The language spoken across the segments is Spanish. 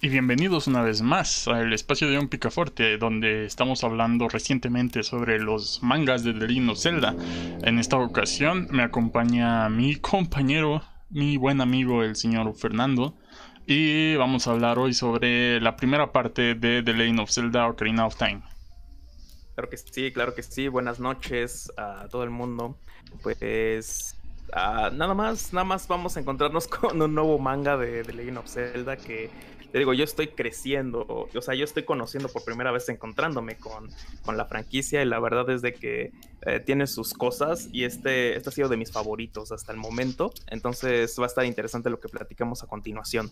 y bienvenidos una vez más al espacio de un picaforte donde estamos hablando recientemente sobre los mangas de of Zelda. En esta ocasión me acompaña mi compañero, mi buen amigo el señor Fernando y vamos a hablar hoy sobre la primera parte de The Legend of Zelda Ocarina of Time. Claro que sí, claro que sí. Buenas noches a todo el mundo. Pues ah, nada más, nada más vamos a encontrarnos con un nuevo manga de, The Legend of Zelda que te digo, yo estoy creciendo, o sea, yo estoy conociendo por primera vez, encontrándome con, la franquicia y la verdad es de que eh, tiene sus cosas y este, este ha sido de mis favoritos hasta el momento, entonces va a estar interesante lo que platicamos a continuación.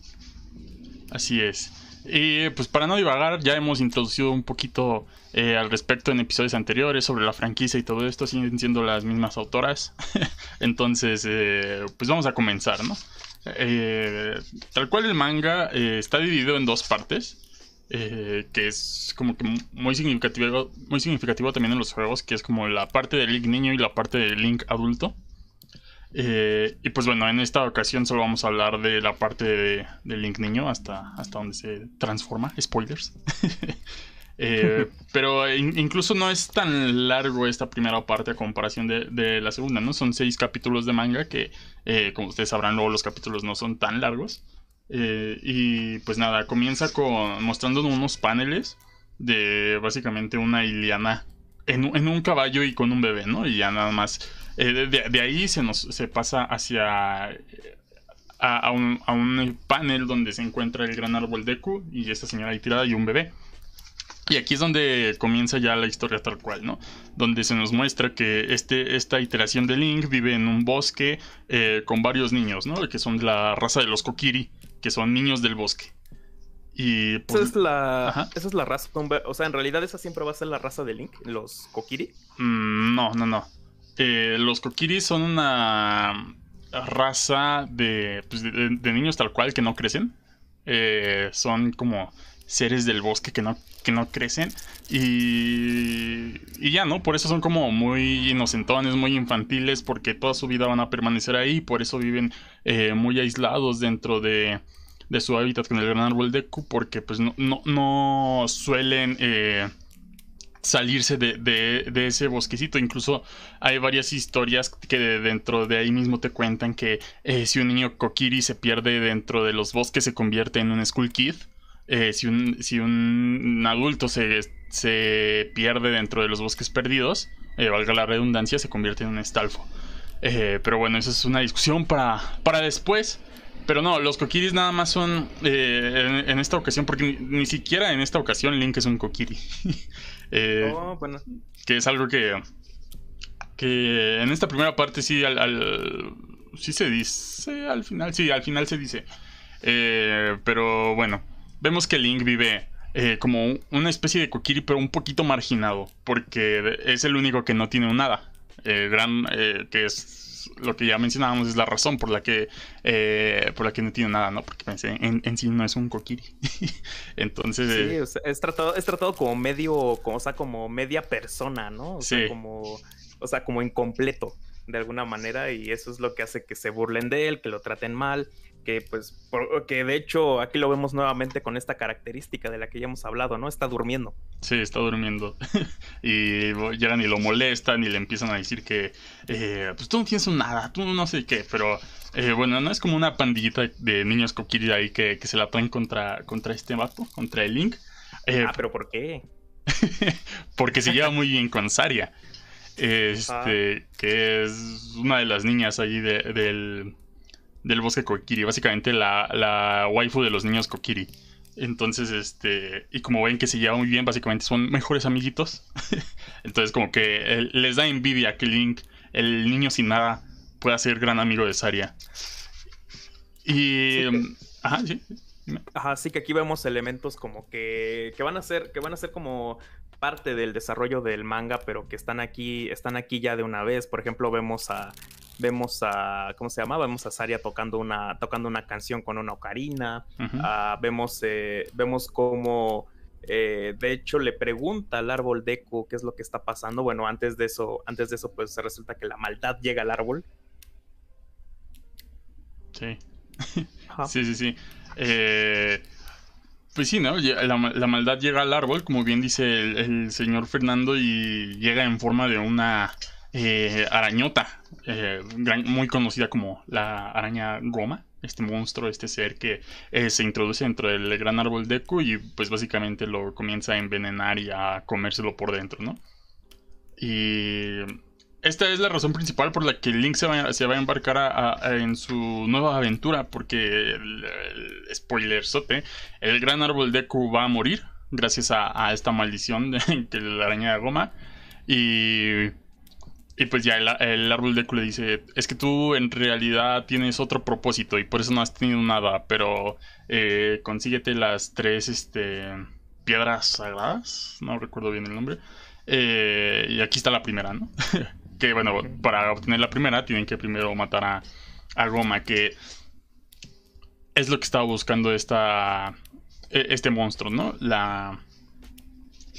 Así es. Y pues para no divagar, ya hemos introducido un poquito eh, al respecto en episodios anteriores sobre la franquicia y todo esto, siguen siendo las mismas autoras. Entonces, eh, pues vamos a comenzar, ¿no? Eh, tal cual el manga eh, está dividido en dos partes. Eh, que es como que muy significativo, muy significativo también en los juegos, que es como la parte del Link niño y la parte del Link adulto. y pues bueno, en esta ocasión solo vamos a hablar de la parte de Link niño hasta, hasta donde se transforma. Spoilers. Eh, pero incluso no es tan largo esta primera parte a comparación de, la segunda, ¿no? Son seis capítulos de manga que, eh, como ustedes sabrán, luego los capítulos no son tan largos. Eh, y pues nada, comienza con mostrándonos unos paneles de básicamente una Iliana en, un caballo y con un bebé, ¿no? Y ya nada más. De, ahí se nos se pasa hacia a, un, un, panel donde se encuentra el gran árbol Deku y esta señora ahí tirada y un bebé. Y aquí es donde comienza ya la historia tal cual, ¿no? Donde se nos muestra que este, esta iteración de Link vive en un bosque eh, con varios niños, ¿no? Que son de la raza de los Kokiri, que son niños del bosque. Y pues, esa, es la, esa es la raza. O sea, en realidad esa siempre va a ser la raza de Link, los Kokiri. Mm, no, no, no. Eh, los Kokiri son una raza de, pues, de, niños tal cual que no crecen. Eh, son como seres del bosque que no, que no crecen. Y, y ya, ¿no? Por eso son como muy inocentones, muy infantiles, porque toda su vida van a permanecer ahí. Por eso viven eh, muy aislados dentro de, de, su hábitat con el gran árbol de Ku, porque pues no, no, suelen... Eh, salirse de, de, ese bosquecito. Incluso hay varias historias que dentro de ahí mismo te cuentan que eh, si un niño Kokiri se pierde dentro de los bosques se convierte en un Skull Kid. Eh, si, un, si un adulto se, se, pierde dentro de los bosques perdidos, eh, valga la redundancia, se convierte en un estalfo. Eh, pero bueno, esa es una discusión para, para después. Pero no, los kokiris nada más son en, esta ocasión, porque ni, siquiera en esta ocasión Link es un kokiri. oh, bueno. Que es algo que, que en esta primera parte sí, al, al, sí se dice al final, sí, al final se dice. pero bueno, vemos que Link vive eh, como una especie de Kokiri, pero un poquito marginado, porque es el único que no tiene un nada. Eh, gran, eh, que es lo que ya mencionábamos, es la razón por la que, por la que no tiene nada, ¿no? Porque en, sí no es un Kokiri. Entonces. Sí, es, tratado, es tratado como medio, como, o sea, como media persona, ¿no? O sea, como. O sea, como incompleto de alguna manera y eso es lo que hace que se burlen de él, que lo traten mal, que pues, que de hecho aquí lo vemos nuevamente con esta característica de la que ya hemos hablado, ¿no? Está durmiendo. Sí, está durmiendo. y llegan y lo molestan y le empiezan a decir que, eh, pues tú no tienes nada, tú no sé qué, pero eh, bueno, no es como una pandillita de niños coquiri ahí que, se la traen contra, contra este vato, contra el Link. Eh, ah, pero ¿por qué? porque se lleva muy bien con Saria. Este, que es una de las niñas allí del, del bosque Kokiri. Básicamente la, la waifu de los niños Kokiri. Entonces, este, y como ven que se lleva muy bien, básicamente son mejores amiguitos. Entonces, como que les da envidia que Link, el niño sin nada, pueda ser gran amigo de Saria. Y. Ajá, sí. Ajá, sí que aquí vemos elementos como que, que van a ser, que van a ser como parte del desarrollo del manga, pero que están aquí, están aquí ya de una vez. Por ejemplo, vemos a vemos a ¿cómo se llama? Vemos a Saria tocando una tocando una canción con una ocarina. Ah, vemos eh, vemos cómo eh, de hecho le pregunta al árbol Deku qué es lo que está pasando. Bueno, antes de eso, antes de eso pues se resulta que la maldad llega al árbol. Sí. sí, sí, sí. Eh, pues sí, ¿no? La, maldad llega al árbol, como bien dice el, señor Fernando, y llega en forma de una eh, arañota, eh, muy conocida como la araña goma, este monstruo, este ser que eh, se introduce dentro del gran árbol Deku y pues básicamente lo comienza a envenenar y a comérselo por dentro, ¿no? Y esta es la razón principal por la que Link se va, se va a embarcar en su nueva aventura, porque, el, spoiler sote, el gran árbol Deku va a morir gracias a, esta maldición de, la araña goma. Y, y pues ya el, árbol Deku le dice, es que tú en realidad tienes otro propósito y por eso no has tenido nada, pero eh, consíguete las tres este, piedras sagradas, no recuerdo bien el nombre. Eh, y aquí está la primera, ¿no? Que bueno, para obtener la primera tienen que primero matar a, a Goma, que es lo que estaba buscando esta, e, este monstruo, ¿no? La,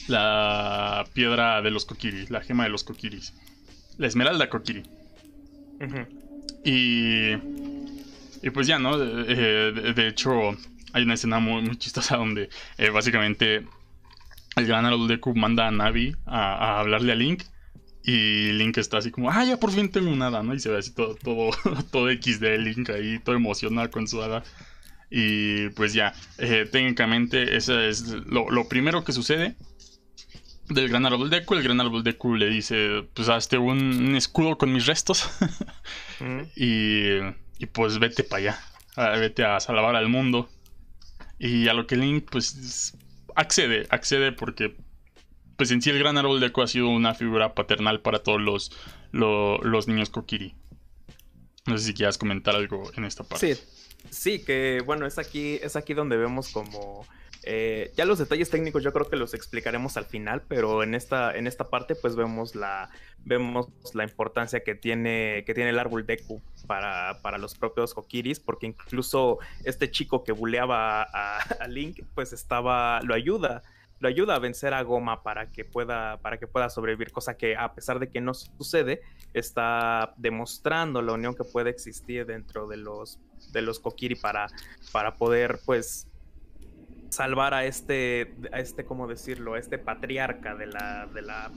la piedra de los Kokiris, la gema de los Kokiris. La esmeralda Kokiri. Y, y pues ya, ¿no? Eh, de, hecho, hay una escena muy, chistosa donde eh, básicamente el gran Deku manda a Navi a, a hablarle a Link y Link está así como, ah, ya por fin tengo nada, ¿no? Y se ve así todo, todo, todo XD Link ahí, todo emocionado con su hada. Y pues ya, eh, técnicamente, eso es lo, primero que sucede del gran árbol Deku. El gran árbol Deku le dice, pues hazte un, escudo con mis restos. Mm. y, y, pues vete para allá, vete a salvar al mundo. Y a lo que Link, pues, accede, accede porque pues en sí el gran árbol de ha sido una figura paternal para todos los, los niños Kokiri. No sé si quieras comentar algo en esta parte. Sí, sí, que bueno, es aquí, es aquí donde vemos como... Eh, ya los detalles técnicos yo creo que los explicaremos al final, pero en esta, en esta parte pues vemos la, vemos la importancia que tiene, que tiene el árbol Deku para, para los propios Kokiris, porque incluso este chico que buleaba a, a Link pues estaba, lo ayuda lo ayuda a vencer a Goma para que pueda, para que pueda sobrevivir, cosa que a pesar de que no sucede, está demostrando la unión que puede existir dentro de los, de los Kokiri para, para poder, pues, salvar a este, a este, ¿cómo decirlo? A este patriarca de la, de la,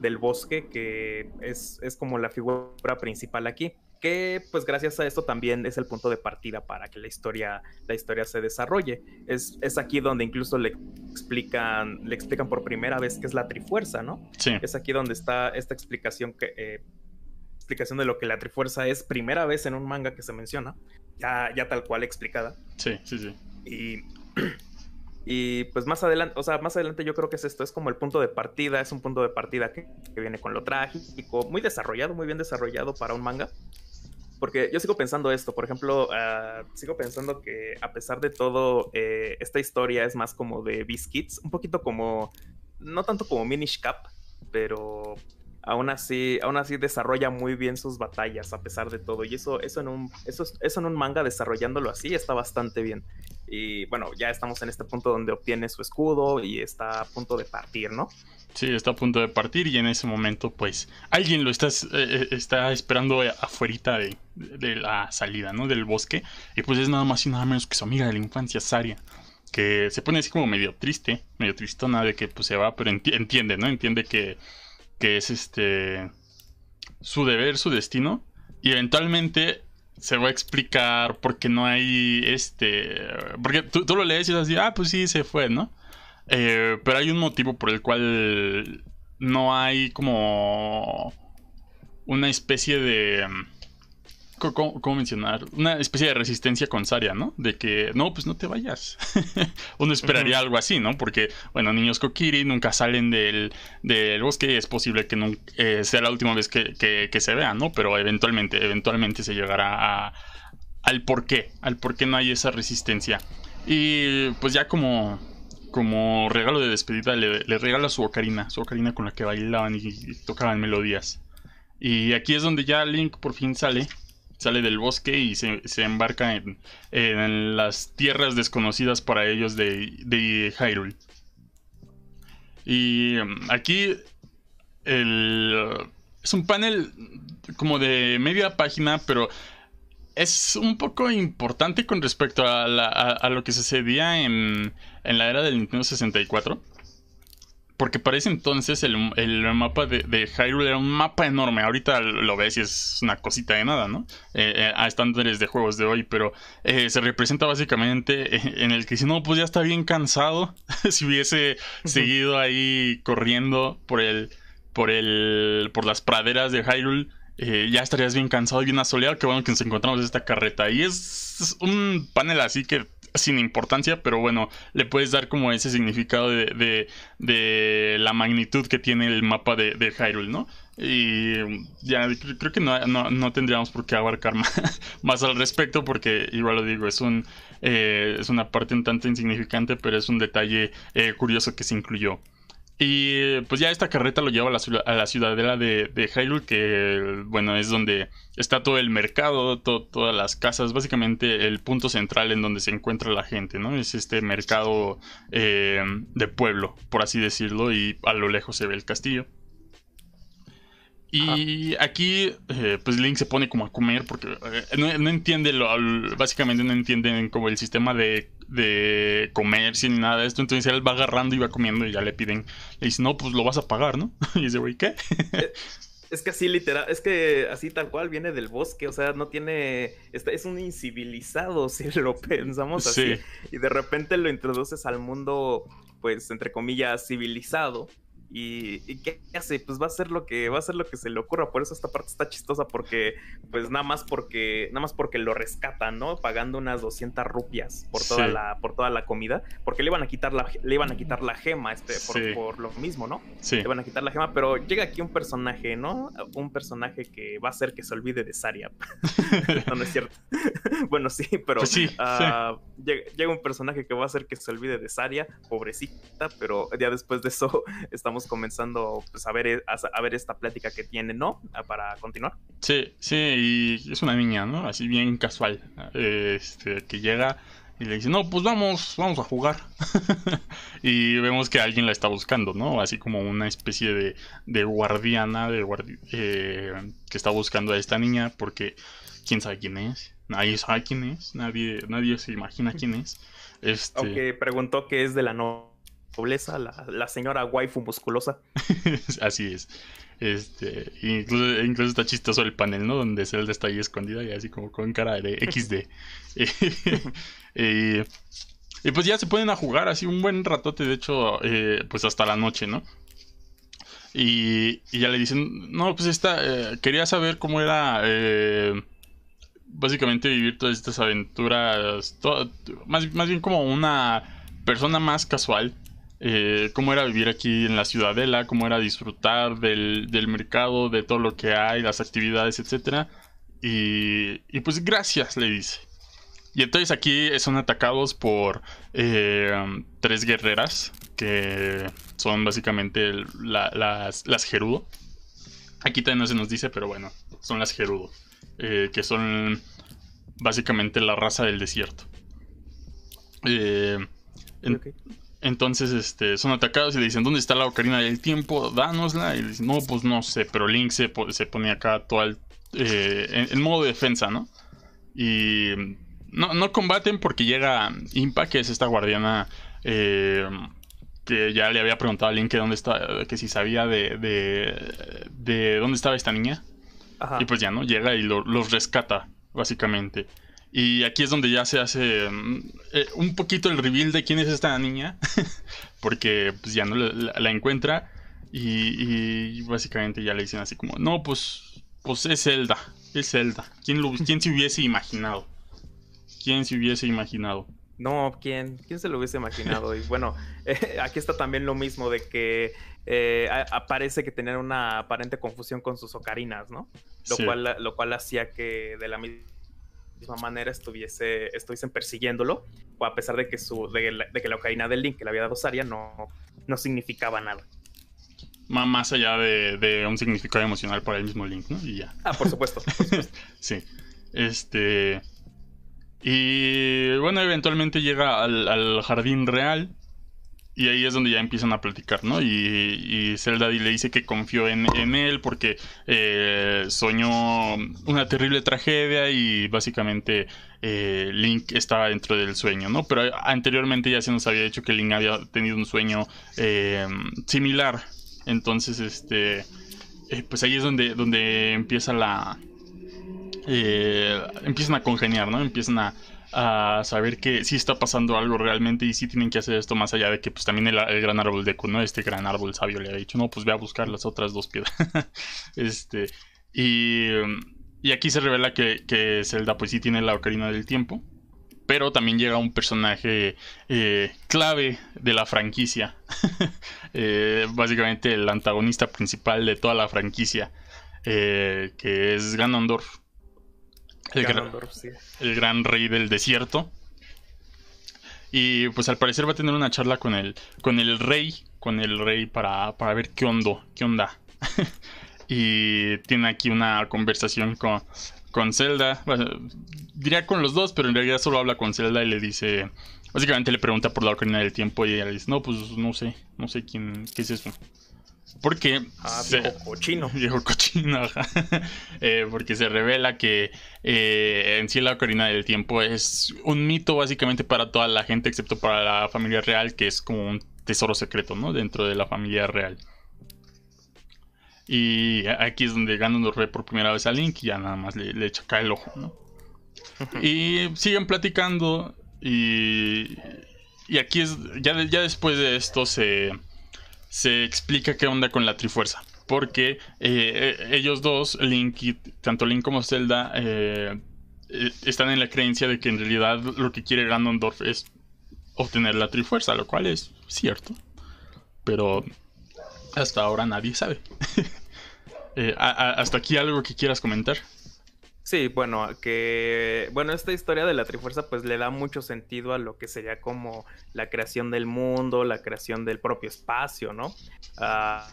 del bosque, que es, es como la figura principal aquí que pues gracias a esto también es el punto de partida para que la historia, la historia se desarrolle. Es, es aquí donde incluso le explican, le explican por primera vez qué es la Trifuerza, ¿no? Sí. Es aquí donde está esta explicación que eh, explicación de lo que la Trifuerza es, primera vez en un manga que se menciona, ya, ya tal cual explicada. Sí, sí, sí. Y y pues más adelante, o sea, más adelante yo creo que es esto, es como el punto de partida, es un punto de partida que, que viene con lo trágico, muy desarrollado, muy bien desarrollado para un manga. Porque yo sigo pensando esto, por ejemplo, ah, sigo pensando que a pesar de todo, eh, esta historia es más como de Biscuits, un poquito como, no tanto como Minish Cap, pero aún así, aún así desarrolla muy bien sus batallas a pesar de todo. Y eso, eso, en un, eso, eso en un manga desarrollándolo así está bastante bien. Y bueno, ya estamos en este punto donde obtiene su escudo y está a punto de partir, ¿no? Sí, está a punto de partir y en ese momento pues alguien lo está, eh, eh, está esperando afuera de, de, la salida, ¿no? Del bosque. Y pues es nada más y nada menos que su amiga de la infancia, Saria. Que se pone así como medio triste, medio tristona de que pues se va, pero entiende, ¿no? Entiende que, que es este su deber, su destino. Y eventualmente se va a explicar por qué no hay este... Porque tú, tú lo lees y es así, ah, pues sí, se fue, ¿no? Eh, pero hay un motivo por el cual no hay como una especie de... ¿Cómo, mencionar? Una especie de resistencia con Saria, ¿no? De que, no, pues no te vayas. Uno esperaría algo así, ¿no? Porque, bueno, niños Kokiri nunca salen del, del bosque. Es posible que no, eh, sea la última vez que, que, se vean, ¿no? Pero eventualmente, eventualmente se llegará a, al por qué. Al por qué no hay esa resistencia. Y pues ya como como regalo de despedida le, regala su ocarina, su ocarina con la que bailaban y, tocaban melodías. Y aquí es donde ya Link por fin sale, sale del bosque y se, embarca en, las tierras desconocidas para ellos de, de Hyrule. Y um, aquí el, es un panel como de media página, pero es un poco importante con respecto a, a, lo que sucedía en, en la era del Nintendo 64. Porque para ese entonces el, mapa de, de, Hyrule era un mapa enorme. Ahorita lo ves y es una cosita de nada, ¿no? Eh, eh, a estándares de juegos de hoy. Pero eh, se representa básicamente en el que si no, pues ya está bien cansado. si hubiese seguido ahí corriendo por el. por el. por las praderas de Hyrule. ya estarías bien cansado y bien asoleado. Que bueno que nos encontramos esta carreta. Y es un panel así que sin importancia, pero bueno, le puedes dar como ese significado de, de, la magnitud que tiene el mapa de, de Hyrule, ¿no? Y ya creo que no, no, tendríamos por qué abarcar más, al respecto, porque igual lo digo, es un eh, es una parte un tanto insignificante, pero es un detalle eh, curioso que se incluyó. Y pues ya esta carreta lo lleva a la, a la ciudadela de, de Hyrule, que bueno, es donde está todo el mercado, todas las casas, básicamente el punto central en donde se encuentra la gente, ¿no? Es este mercado eh, de pueblo, por así decirlo, y a lo lejos se ve el castillo. Y aquí, eh, pues Link se pone como a comer porque eh, no, entiende, lo, básicamente no entienden como el sistema de, de comercio ni nada de esto. Entonces él va agarrando y va comiendo y ya le piden, le dice, no, pues lo vas a pagar, ¿no? Y dice, güey, ¿qué? Eh, es que así literal, es que así tal cual viene del bosque, o sea, no tiene, es un incivilizado si lo pensamos así. Y de repente lo introduces al mundo, pues, entre comillas, civilizado y, qué hace pues va a ser lo que va a ser lo que se le ocurra por eso esta parte está chistosa porque pues nada más porque nada más porque lo rescatan no pagando unas 200 rupias por toda la por toda la comida porque le iban a quitar la le iban a quitar la gema este por, lo mismo no sí. le iban a quitar la gema pero llega aquí un personaje no un personaje que va a hacer que se olvide de Saria. No, no es cierto. Bueno sí pero pues ah, llega, un personaje que va a hacer que se olvide de Saria pobrecita pero ya después de eso estamos comenzando pues, a, ver, e, a, ver esta plática que tiene, ¿no? Ah, para continuar. Sí, sí, y es una niña, ¿no? Así bien casual, este, que llega y le dice, no, pues vamos, vamos a jugar. y vemos que alguien la está buscando, ¿no? Así como una especie de, de guardiana de eh, que está buscando a esta niña porque quién sabe quién es. Nadie sabe quién es, nadie, nadie se imagina quién es. Este... Aunque preguntó que es de la no nobleza, la, señora waifu musculosa. así es. Este, incluso, incluso está chistoso el panel, ¿no? Donde Zelda está ahí escondida y así como con cara de XD. y, pues ya se pueden a jugar así un buen ratote, de hecho, eh, pues hasta la noche, ¿no? Y, ya le dicen, no, pues esta, eh, quería saber cómo era eh, básicamente vivir todas estas aventuras, más, más bien como una persona más casual eh, cómo era vivir aquí en la ciudadela, cómo era disfrutar del, mercado, de todo lo que hay, las actividades, etc. Y, pues gracias, le dice. Y entonces aquí son atacados por eh, tres guerreras, que son básicamente las, las Gerudo. Aquí también no se nos dice, pero bueno, son las Gerudo, eh, que son básicamente la raza del desierto. Eh, entonces, este, son atacados y le dicen, ¿dónde está la ocarina del tiempo? Dánosla. Y le dicen, no, pues no sé, pero Link se, se pone acá eh, en, modo de defensa, ¿no? Y no, no, combaten porque llega Impa, que es esta guardiana eh, que ya le había preguntado a Link que dónde está, que si sabía de, de, dónde estaba esta niña. Y pues ya, ¿no? Llega y los rescata, básicamente. Y aquí es donde ya se hace mm, eh, un poquito el reveal de quién es esta niña. porque pues ya no la, encuentra. Y, básicamente ya le dicen así como, no, pues, pues es Zelda. Es Zelda. ¿Quién, lo, ¿Quién se hubiese imaginado? ¿Quién se hubiese imaginado? No, ¿quién? ¿Quién se lo hubiese imaginado? Y bueno, eh, aquí está también lo mismo de que eh, aparece que tener una aparente confusión con sus ocarinas, ¿no? Lo, cual, lo cual hacía que de la misma misma manera estuviese, estuviesen persiguiéndolo, o a pesar de que, su, de, que la ocarina del Link que le había dado Saria no, no significaba nada. Más allá de, un significado emocional para el mismo Link, ¿no? Y ya. Ah, por supuesto. sí. Este. Y bueno, eventualmente llega al, jardín real. Y ahí es donde ya empiezan a platicar, ¿no? Y, y Zelda le dice que confió en, él porque eh, soñó una terrible tragedia y básicamente eh, Link estaba dentro del sueño, ¿no? Pero anteriormente ya se nos había dicho que Link había tenido un sueño eh, similar. Entonces, este, pues ahí es donde, donde empieza la... empiezan a congeniar, ¿no? Empiezan a, a saber que sí está pasando algo realmente y sí tienen que hacer esto más allá de que pues también el, gran árbol de ¿no? Este gran árbol sabio le ha dicho, no, pues ve a buscar las otras dos piedras. este, y, y, aquí se revela que, que, Zelda pues sí tiene la ocarina del tiempo, pero también llega un personaje eh, clave de la franquicia, eh, básicamente el antagonista principal de toda la franquicia, eh, que es Ganondorf el, gran, rey del desierto. Y pues al parecer va a tener una charla con el, con el rey, con el rey para, para ver qué onda, qué onda. y tiene aquí una conversación con, con Zelda. diría con los dos, pero en realidad solo habla con Zelda y le dice, básicamente le pregunta por la ocarina del tiempo y ella le dice, no, pues no sé, no sé quién, qué es eso. Porque. Ah, viejo cochino. Viejo cochino, eh, porque se revela que eh, en sí la Ocarina del Tiempo es un mito básicamente para toda la gente, excepto para la familia real, que es como un tesoro secreto, ¿no? Dentro de la familia real. Y aquí es donde Ganondorf ve por primera vez a Link y ya nada más le, le echa el ojo, ¿no? y siguen platicando y, y aquí es, ya, ya después de esto se se explica qué onda con la Trifuerza. Porque eh, eh, ellos dos, Link y tanto Link como Zelda, eh, están en la creencia de que en realidad lo que quiere Ganondorf es obtener la Trifuerza, lo cual es cierto. Pero hasta ahora nadie sabe. hasta aquí algo que quieras comentar. Sí, bueno, que bueno, esta historia de la Trifuerza pues le da mucho sentido a lo que sería como la creación del mundo, la creación del propio espacio, ¿no? Ah,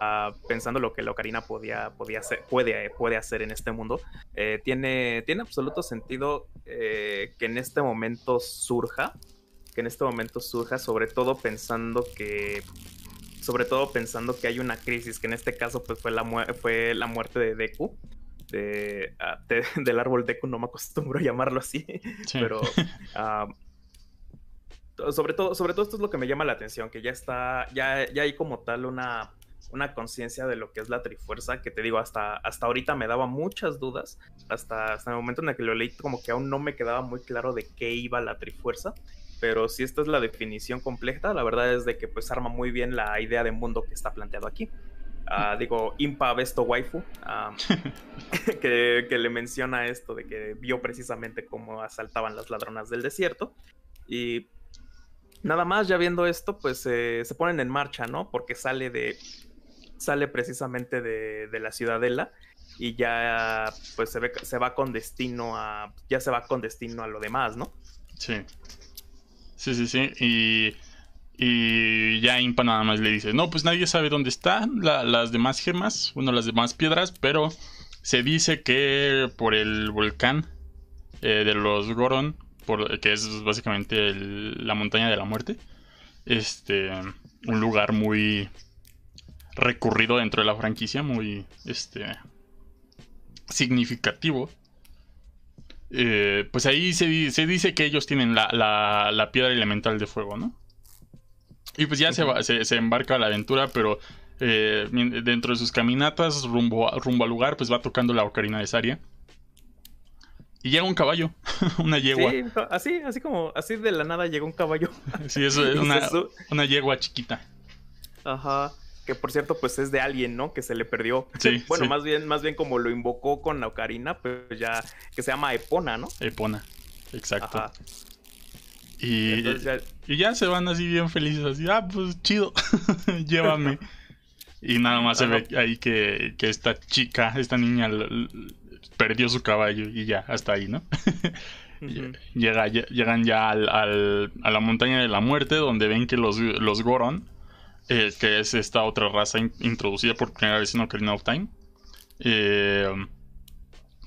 ah, pensando lo que la Ocarina podía, podía hacer, puede, puede hacer en este mundo, eh, tiene, tiene absoluto sentido eh, que en este momento surja, que en este momento surja, sobre todo pensando que sobre todo pensando que hay una crisis, que en este caso pues fue la, fue la muerte de Deku. Ah, del árbol Deku, no me acostumbro a llamarlo así, pero ah, sobre, todo, sobre todo esto es lo que me llama la atención, que ya está, ya, ya hay como tal una, una conciencia de lo que es la Trifuerza, que te digo, hasta, hasta ahorita me daba muchas dudas, hasta, hasta el momento en el que lo leí como que aún no me quedaba muy claro de qué iba la Trifuerza, pero si esta es la definición completa, la verdad es de que pues arma muy bien la idea de mundo que está planteado aquí. Ah, digo, Impa Besto Waifu, ah, que, le menciona esto de que vio precisamente cómo asaltaban las ladronas del desierto. Y nada más, ya viendo esto, pues se ponen en marcha, ¿no? Porque sale de. Sale precisamente de, de, la ciudadela y ya pues se, ve, se va con destino a. Ya se va con destino a lo demás, ¿no? Sí. Sí, sí, sí. Y y ya Impa nada más le dice, no, pues nadie sabe dónde están las demás gemas, bueno, las demás piedras, pero se dice que por el volcán eh, de los Goron, por, que es básicamente la montaña de la muerte, este, un lugar muy recurrido dentro de la franquicia, muy, este, significativo. Eh, pues ahí se, se, dice que ellos tienen la, la piedra elemental de fuego, ¿no? Y pues ya se, va, se, embarca a la aventura, pero eh, dentro de sus caminatas rumbo, rumbo al lugar, pues va tocando la ocarina de Saria. Y llega un caballo, una yegua. Sí, así, así como, así de la nada llegó un caballo. Sí, eso es una, una yegua chiquita. Ajá. Que por cierto, pues es de alguien, ¿no? Que se le perdió. Sí, bueno, más bien, más bien como lo invocó con la ocarina, pues ya, que se llama Epona, ¿no? Epona, exacto. Ajá. Y, ya... se van así bien felices, así, ah, pues chido, llévame. y nada más se ve ahí que, esta chica, esta niña, perdió su caballo y ya, hasta ahí, ¿no? Llega, llegan ya al, a la montaña de la muerte, donde ven que los, los Goron, eh, que es esta otra raza introducida por primera vez en Ocarina of Time, eh,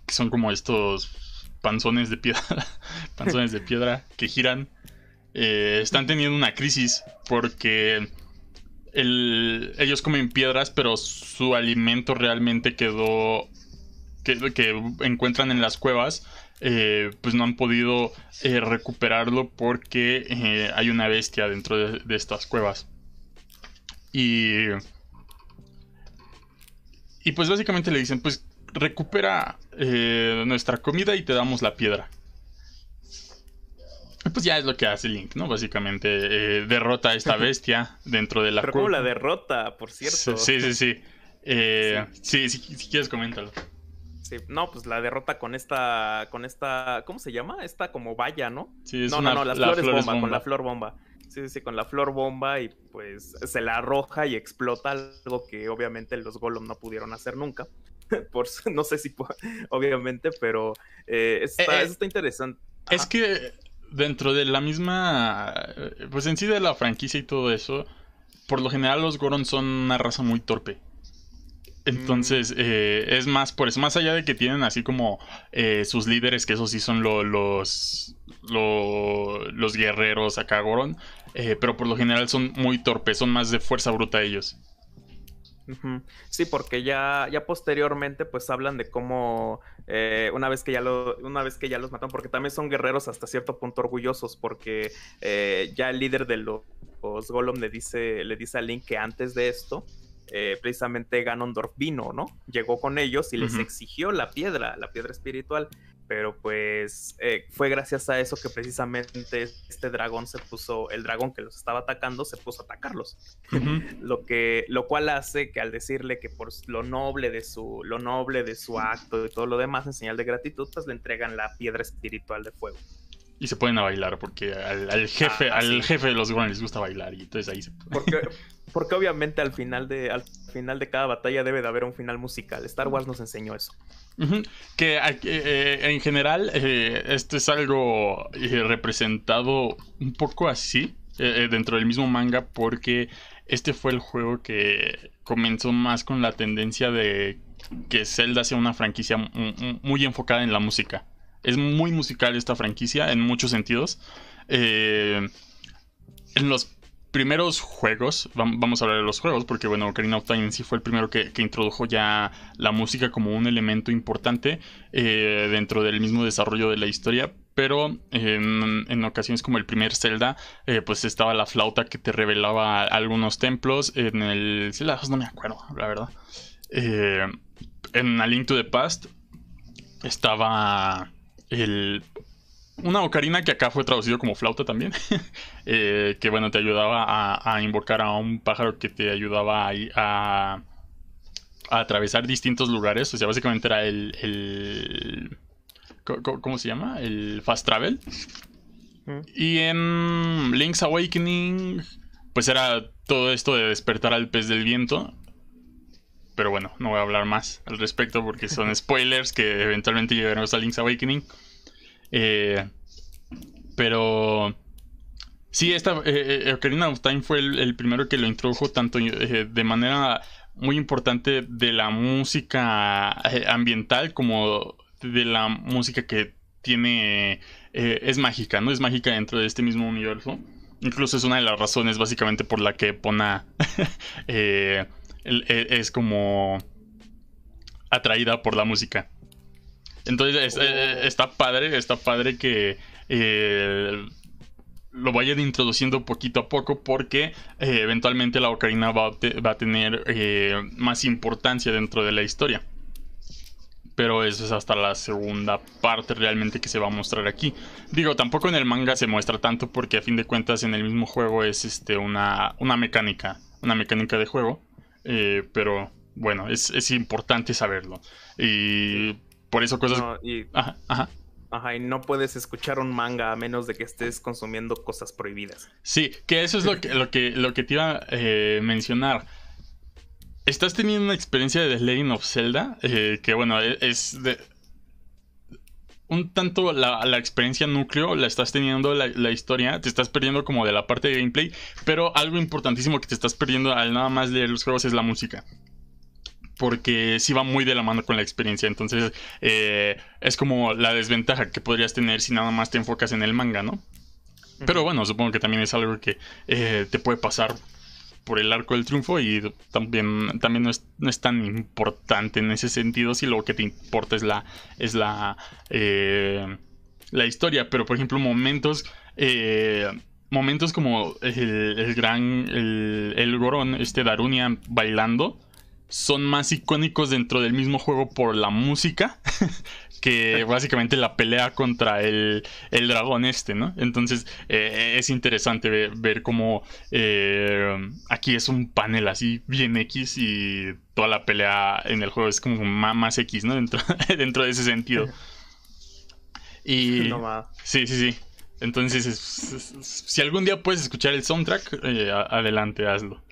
que son como estos panzones de piedra, panzones de piedra que giran eh, están teniendo una crisis porque ellos comen piedras, pero su alimento realmente quedó que, encuentran en las cuevas. Eh, pues no han podido eh, recuperarlo porque hay una bestia dentro de, estas cuevas. Y. Y pues básicamente le dicen: Pues recupera nuestra comida y te damos la piedra. Pues ya es lo que hace Link, ¿no? Básicamente eh, derrota a esta bestia dentro de la Pero ¿cómo la derrota, por cierto? Sí, sí, sí. Eh, sí, si, quieres coméntalo. Sí, no, pues la derrota con esta, con esta, ¿cómo se llama? Esta como valla, ¿no? Sí, es no, no, no, las flores, bomba, con la flor bomba. Sí, sí, sí, con la flor bomba y pues se la arroja y explota algo que obviamente los Gollum no pudieron hacer nunca. Por, no sé si, obviamente, pero eh, está, está interesante. Es que dentro de la misma, pues en sí de la franquicia y todo eso, por lo general los Goron son una raza muy torpe. Entonces, mm. eh, es más por eso, más allá de que tienen así como eh, sus líderes, que esos sí son los, los guerreros acá Goron, eh, pero por lo general son muy torpes, son más de fuerza bruta ellos. Sí, porque ya, ya posteriormente pues hablan de cómo eh, una vez que ya lo, una vez que ya los matan, porque también son guerreros hasta cierto punto orgullosos, porque eh, ya el líder de los, Gollum le dice, le dice a Link que antes de esto, eh, precisamente Ganondorf vino, ¿no? Llegó con ellos y les exigió la piedra, la piedra espiritual pero pues eh, fue gracias a eso que precisamente este dragón se puso, el dragón que los estaba atacando se puso a atacarlos, lo que, lo cual hace que al decirle que por lo noble de su, lo noble de su acto y todo lo demás en señal de gratitud, pues le entregan la piedra espiritual de fuego. Y se pueden a bailar porque al, jefe, ah, al jefe de los golems les gusta bailar y entonces ahí se porque, porque obviamente al final de, al final de cada batalla debe de haber un final musical. Star Wars nos enseñó eso. Que eh, en general eh, esto es algo eh, representado un poco así dentro del mismo manga porque este fue el juego que comenzó más con la tendencia de que Zelda sea una franquicia muy enfocada en la música. Es muy musical esta franquicia en muchos sentidos. en los primeros juegos, vamos a hablar de los juegos, porque bueno, Ocarina of Time sí fue el primero que, introdujo ya la música como un elemento importante eh, dentro del mismo desarrollo de la historia. Pero en, ocasiones como el primer Zelda, eh, pues estaba la flauta que te revelaba algunos templos. En el Zelda 2 no me acuerdo, la verdad. Eh, en A Link to the Past estaba el una ocarina que acá fue traducido como flauta también. Eh, que bueno, te ayudaba a, invocar a un pájaro que te ayudaba a, a, atravesar distintos lugares. O sea, básicamente era el. ¿Cómo se llama? El Fast Travel. Y en Link's Awakening, pues era todo esto de despertar al pez del viento. Pero bueno, no voy a hablar más al respecto porque son spoilers que eventualmente llegaremos a Link's Awakening. Eh, pero sí, esta eh, eh, Ocarina of Time fue el, primero que lo introdujo tanto de manera muy importante de la música ambiental como de la música que tiene es mágica, ¿no? Es mágica dentro de este mismo universo. Incluso es una de las razones básicamente por la que Pona es como atraída por la música. Entonces eh, eh, está padre, está padre que eh, lo vayan introduciendo poquito a poco porque eventualmente la ocarina va, a tener más importancia dentro de la historia. Pero eso es hasta la segunda parte realmente que se va a mostrar aquí. Digo, tampoco en el manga se muestra tanto porque a fin de cuentas en el mismo juego es este, una, una mecánica, una mecánica de juego. pero bueno, es, es importante saberlo. Y por eso cosas. y... Ajá, ajá. Ajá, y no puedes escuchar un manga a menos de que estés consumiendo cosas prohibidas. Sí, que eso es lo que, lo que, lo que te iba a eh, mencionar. Estás teniendo una experiencia de The Legend of Zelda, eh, que bueno, e, es de... Un tanto la, experiencia núcleo, la estás teniendo la, la, historia, te estás perdiendo como de la parte de gameplay, pero algo importantísimo que te estás perdiendo al nada más leer los juegos es la música porque sí va muy de la mano con la experiencia. Entonces, eh, es como la desventaja que podrías tener si nada más te enfocas en el manga, ¿no? Pero bueno, supongo que también es algo que eh, te puede pasar por el arco del triunfo y también, también no, es, no es tan importante en ese sentido si lo que te importa es la, es la, eh, la historia. Pero por ejemplo, momentos... Eh, momentos como el, gran, el, el Gorón, este Darunia bailando, son más icónicos dentro del mismo juego por la música que básicamente la pelea contra el, el dragón este, ¿no? Entonces eh, es interesante ver, cómo eh, aquí es un panel así bien X y toda la pelea en el juego es como más, X, ¿no? Dentro, dentro de ese sentido. Y... sí, sí, sí. Entonces, si algún día puedes escuchar el soundtrack, eh, adelante, hazlo.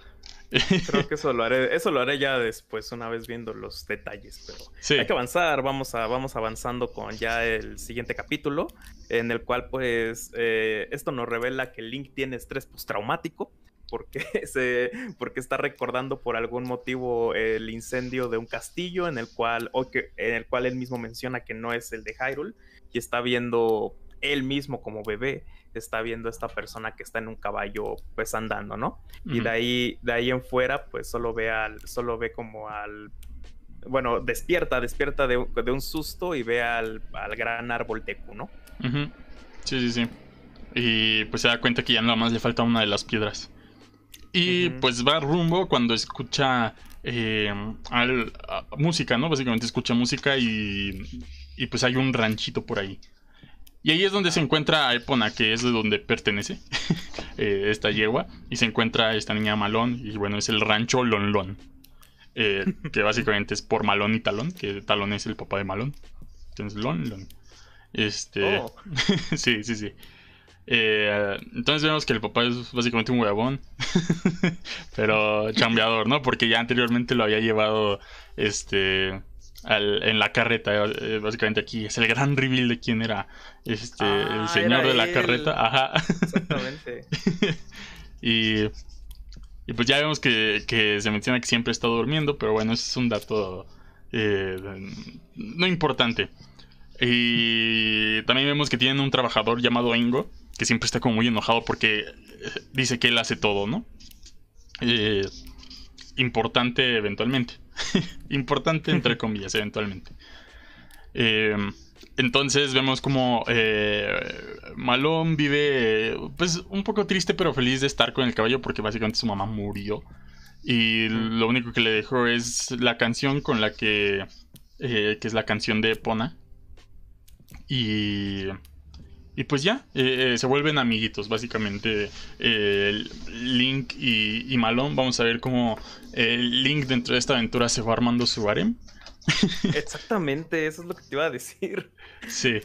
Creo que eso lo haré, eso lo haré ya después, una vez viendo los detalles. Pero hay que avanzar, vamos a, vamos avanzando con ya el siguiente capítulo, en el cual, pues, eh, esto nos revela que Link tiene estrés postraumático. Porque, se, porque está recordando por algún motivo el incendio de un castillo en el cual, o que, en el cual él mismo menciona que no es el de Hyrule y está viendo él mismo como bebé está viendo esta persona que está en un caballo pues andando, ¿no? Y de ahí, de ahí en fuera pues solo ve al, solo ve como al, bueno, despierta, despierta de, un susto y ve al, gran árbol Deku, ¿no? Sí, sí, sí. Y pues se da cuenta que ya nada más le falta una de las piedras. Y pues va rumbo cuando escucha eh, música, ¿no? Básicamente escucha música y, y pues hay un ranchito por ahí. Y ahí es donde se encuentra a Epona, que es de donde pertenece eh, esta yegua. Y se encuentra esta niña Malón. Y bueno, es el rancho Lonlon. Eh, que básicamente es por Malón y Talón. Que Talón es el papá de Malón. Entonces, Lonlon. Este. Oh. sí, sí, sí. Eh, entonces vemos que el papá es básicamente un huevón. pero chambeador, ¿no? Porque ya anteriormente lo había llevado. Este en la carreta. Eh, básicamente aquí es el gran reveal de quién era este, el ah, señor de la carreta. Ajá. Exactamente. y, y pues ya vemos que, se menciona que siempre está durmiendo, pero bueno, ese es un dato eh, no importante. Y también vemos que tienen un trabajador llamado Ingo, que siempre está como muy enojado porque eh, dice que él hace todo, ¿no? importante eventualmente. Importante entre comillas, eventualmente. Eh, entonces vemos como eh, Malón vive pues un poco triste pero feliz de estar con el caballo porque básicamente su mamá murió. Y lo único que le dejó es la canción con la que... Eh, que es la canción de Epona. Y... Y pues ya, se vuelven amiguitos, básicamente. Link y, y, Malón. Vamos a ver cómo el Link dentro de esta aventura se va armando su harem. Exactamente, eso es lo que te iba a decir. Sí.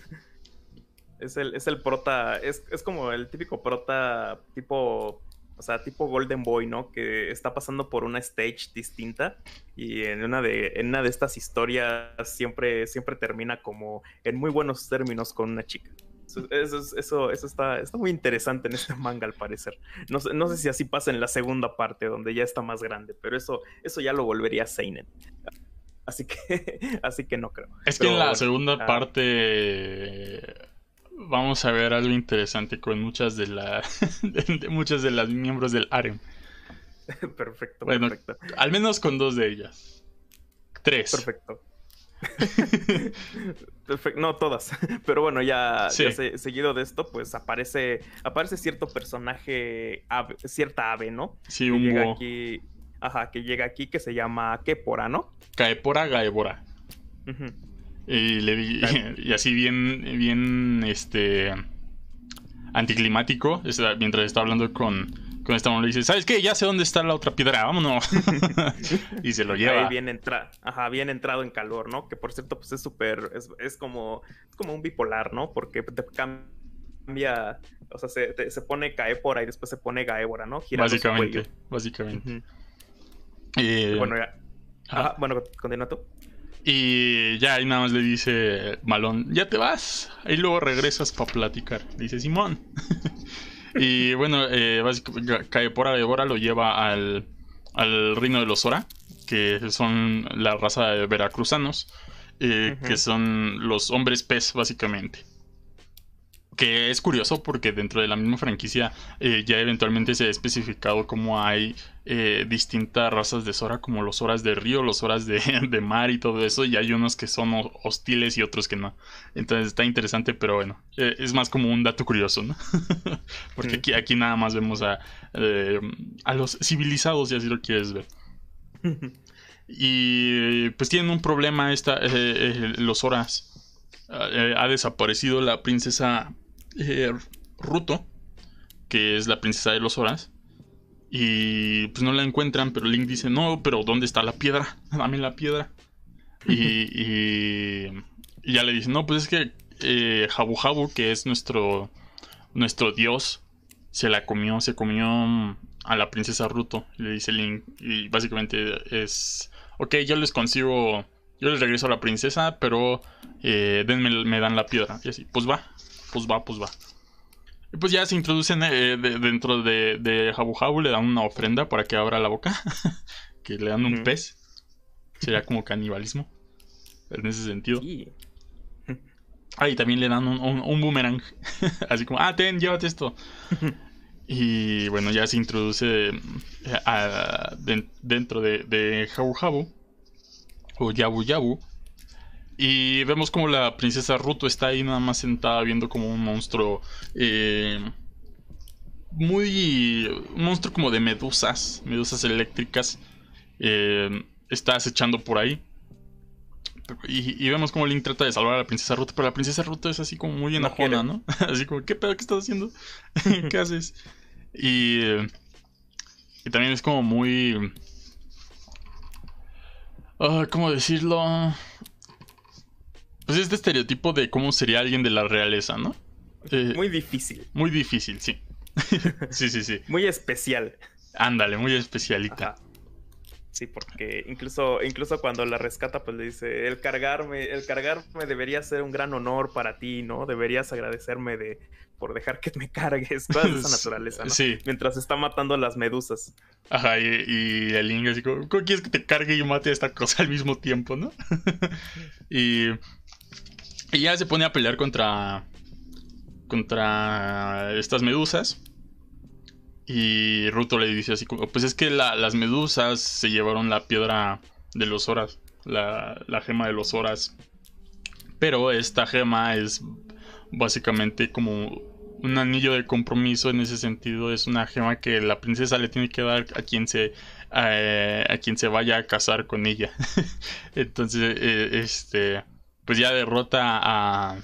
Es el, es el prota, es, como el típico prota tipo, o sea, tipo Golden Boy, ¿no? Que está pasando por una stage distinta y en una de, en una de estas historias siempre, siempre termina como en muy buenos términos con una chica. Eso, eso, eso, está, está muy interesante en este manga, al parecer. No, no, sé si así pasa en la segunda parte, donde ya está más grande, pero eso, eso ya lo volvería a Seinen. Así que, así que no creo. Es que en la segunda ah. parte vamos a ver algo interesante con muchas de, las de, muchas de las miembros del harem. perfecto, bueno, perfecto. Al menos con dos de ellas. Tres. Perfecto. no todas, pero bueno, ya, seguido de esto, pues aparece aparece cierto personaje, cierta ave, ¿no? Sí, un llega aquí, ajá, que llega aquí que se llama Kepora, ¿no? Kaepora Gaebora. Y le y así bien bien este anticlimático, mientras está hablando con con esta mano le dice, ¿sabes qué? Ya sé dónde está la otra piedra, vámonos. y se lo lleva. Ahí bien, entra Ajá, bien entrado en calor, ¿no? Que por cierto, pues es súper, es, como, como un bipolar, ¿no? Porque te cambia, o sea, se, se pone Caépora y después se pone Gaébora, ¿no? básicamente, básicamente. Eh, bueno, ya. Ajá, bueno, continúa tú. Y ya ahí nada más le dice Malón, ya te vas. Ahí luego regresas para platicar. Dice Simón. Y bueno, eh, básicamente Caepora de Bora lo lleva al, al reino de los Ora, que son la raza de veracruzanos, eh, que son los hombres pez, básicamente. Que es curioso porque dentro de la misma franquicia eh, ya eventualmente se ha especificado cómo hay eh, distintas razas de Sora, como los Horas de río, los Horas de, mar y todo eso, y hay unos que son hostiles y otros que no. Entonces está interesante, pero bueno, eh, es más como un dato curioso, ¿no? porque aquí, aquí nada más vemos a, a los civilizados, si así lo quieres ver. y pues tienen un problema esta, los Horas. ha desaparecido la princesa eh, Ruto, que es la princesa de los Horas. Y pues no la encuentran, pero Link dice, no, pero ¿dónde está la piedra? Dame la piedra. y, ya le dice, no, pues es que eh, Jabu Jabu, que es nuestro, nuestro dios, se la comió, se comió a la princesa Ruto. Y le dice Link, y básicamente es, ok, yo les consigo, yo les regreso a la princesa, pero eh, denme, me dan la piedra. Y así, pues va pues va, pues va. Y pues ya se introducen eh, dentro de, de Jabu Jabu, le dan una ofrenda para que abra la boca, que le dan un pez. Sería como canibalismo, en ese sentido. Ah, y también le dan un, boomerang, así como, ah, ten, llévate esto. y bueno, ya se introduce eh, dentro de, de Jabu Jabu, o Yabu Yabu, y vemos como la princesa Ruto está ahí nada más sentada viendo como un monstruo. Eh, muy. Un monstruo como de medusas. Medusas eléctricas. Eh, está acechando por ahí. Y, vemos como Link trata de salvar a la princesa Ruto. Pero la princesa Ruto es así como muy enojona, ¿no? así como, ¿qué pedo? ¿Qué estás haciendo? ¿Qué haces? Y. Y también es como muy. Ah, ¿Cómo decirlo? Pues este estereotipo de cómo sería alguien de la realeza, ¿no? Eh, muy difícil. Muy difícil, sí. sí, sí, sí. Muy especial. Ándale, muy especialita. Sí, porque incluso, incluso cuando la rescata, pues le dice, el cargarme, el cargarme debería ser un gran honor para ti, ¿no? Deberías agradecerme de por dejar que me cargues, toda esa naturaleza, ¿no? Sí. Mientras está matando a las medusas. Ajá, y, el así como, ¿cómo quieres que te cargue y mate a esta cosa al mismo tiempo, no? y y ya se pone a pelear contra. contra estas medusas. Y Ruto le dice así Pues es que las medusas se llevaron la piedra de los horas. La, la gema de los horas. Pero esta gema es básicamente como un anillo de compromiso en ese sentido. Es una gema que la princesa le tiene que dar a quien se. a quien se vaya a casar con ella. Entonces, eh, este pues ya derrota a,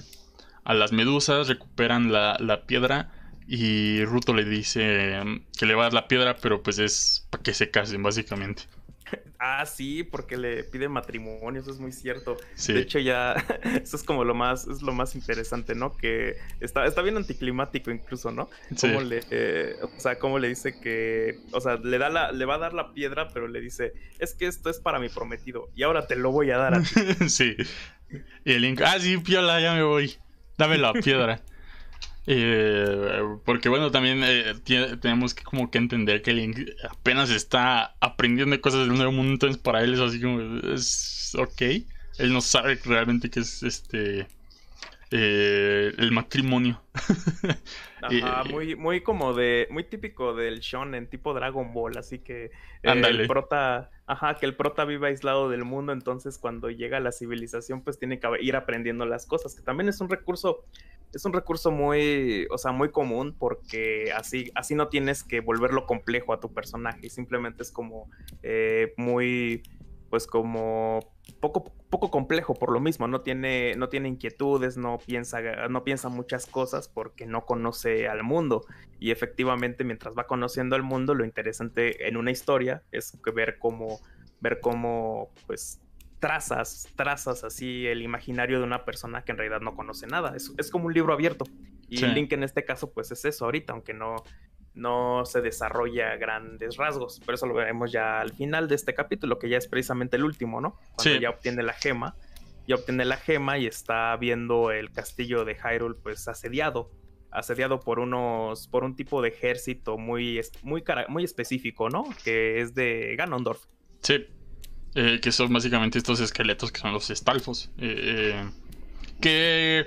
a las medusas, recuperan la, la, piedra y Ruto le dice que le va a dar la piedra, pero pues es para que se casen básicamente. Ah, sí, porque le pide matrimonio, eso es muy cierto. De hecho, ya, eso es como lo más, es lo más interesante, ¿no? Que está, está bien anticlimático incluso, ¿no? Como le, eh, o sea, como le dice que, o sea, le da la, le va a dar la piedra, pero le dice, es que esto es para mi prometido y ahora te lo voy a dar a ti. sí. Y el Link, ah, sí, piola, ya me voy. Dame la piedra. Eh, porque bueno, también eh, tenemos que como que entender que Link apenas está aprendiendo cosas del nuevo mundo, entonces para él es así como, es ok. Él no sabe realmente qué es este eh, el matrimonio. Ajá, muy, muy como de, muy típico del shonen, tipo Dragon Ball, así que el prota, ajá, que el prota vive aislado del mundo, entonces cuando llega a la civilización, pues tiene que ir aprendiendo las cosas, que también es un recurso, es un recurso muy, o sea, muy común, porque así, así no tienes que volverlo complejo a tu personaje, simplemente es como eh, muy pues como poco, poco complejo por lo mismo, no tiene, no tiene inquietudes, no piensa, no piensa muchas cosas porque no conoce al mundo. Y efectivamente, mientras va conociendo al mundo, lo interesante en una historia es ver cómo, ver cómo, pues, trazas, trazas así el imaginario de una persona que en realidad no conoce nada. Es, es como un libro abierto. Y Link en este caso, pues es eso ahorita, aunque no, no se desarrolla grandes rasgos. Pero eso lo veremos ya al final de este capítulo, que ya es precisamente el último, ¿no? Cuando ya obtiene la gema. Ya obtiene la gema y está viendo el castillo de Hyrule pues asediado. Asediado por unos. por un tipo de ejército muy, muy, muy específico, ¿no? Que es de Ganondorf. Sí. Eh, que son básicamente estos esqueletos que son los estalfos. Eh, eh, que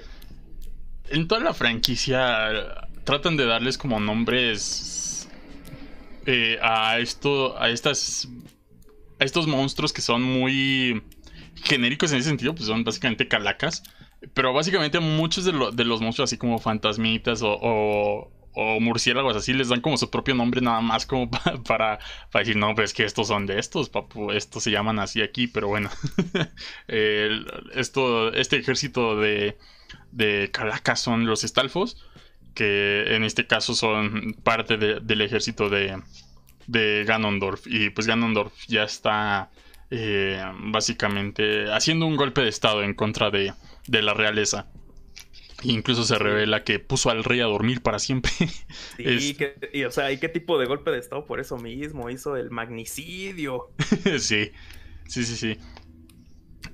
en toda la franquicia tratan de darles como nombres eh, a esto, a estas, a estos monstruos que son muy genéricos en ese sentido, pues son básicamente calacas. Pero básicamente muchos de, los monstruos, así como fantasmitas o, o, murciélagos, así les dan como su propio nombre nada más como para, para decir, no, pues es que estos son de estos, papu, estos se llaman así aquí, pero bueno. esto, este ejército de, de calacas son los estalfos, que en este caso son parte del ejército de, de Ganondorf. Y pues Ganondorf ya está eh, básicamente haciendo un golpe de estado en contra de, la realeza. incluso se revela que puso al rey a dormir para siempre. Sí, y, o sea, ¿y qué tipo de golpe de estado por eso mismo? Hizo el magnicidio. sí, sí, sí, sí.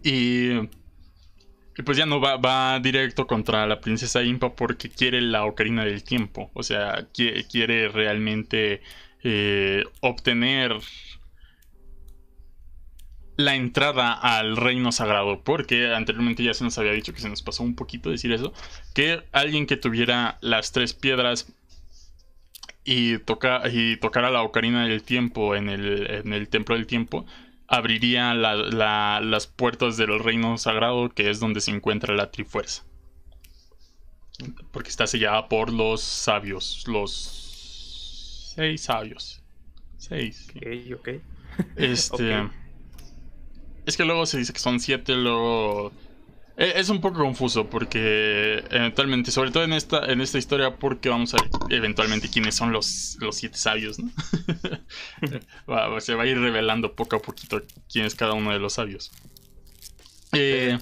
Y, pues ya no va, va, directo contra la princesa Impa porque quiere la ocarina del tiempo. O sea, quiere, realmente eh, obtener la entrada al reino sagrado, porque anteriormente ya se nos había dicho que se nos pasó un poquito decir eso, que alguien que tuviera las tres piedras y, toca, y tocara la ocarina del tiempo en el, templo del tiempo, abriría las puertas del reino sagrado, que es donde se encuentra la trifuerza. Porque está sellada por los sabios, los seis sabios. Seis. Ok, ok. Este. Es que luego se dice que son siete, luego... E, es un poco confuso porque eventualmente, sobre todo en esta, en esta historia, porque vamos a ver eventualmente quiénes son los, los siete sabios, ¿no? se va a ir revelando poco a poquito quién es cada uno de los sabios. Eh,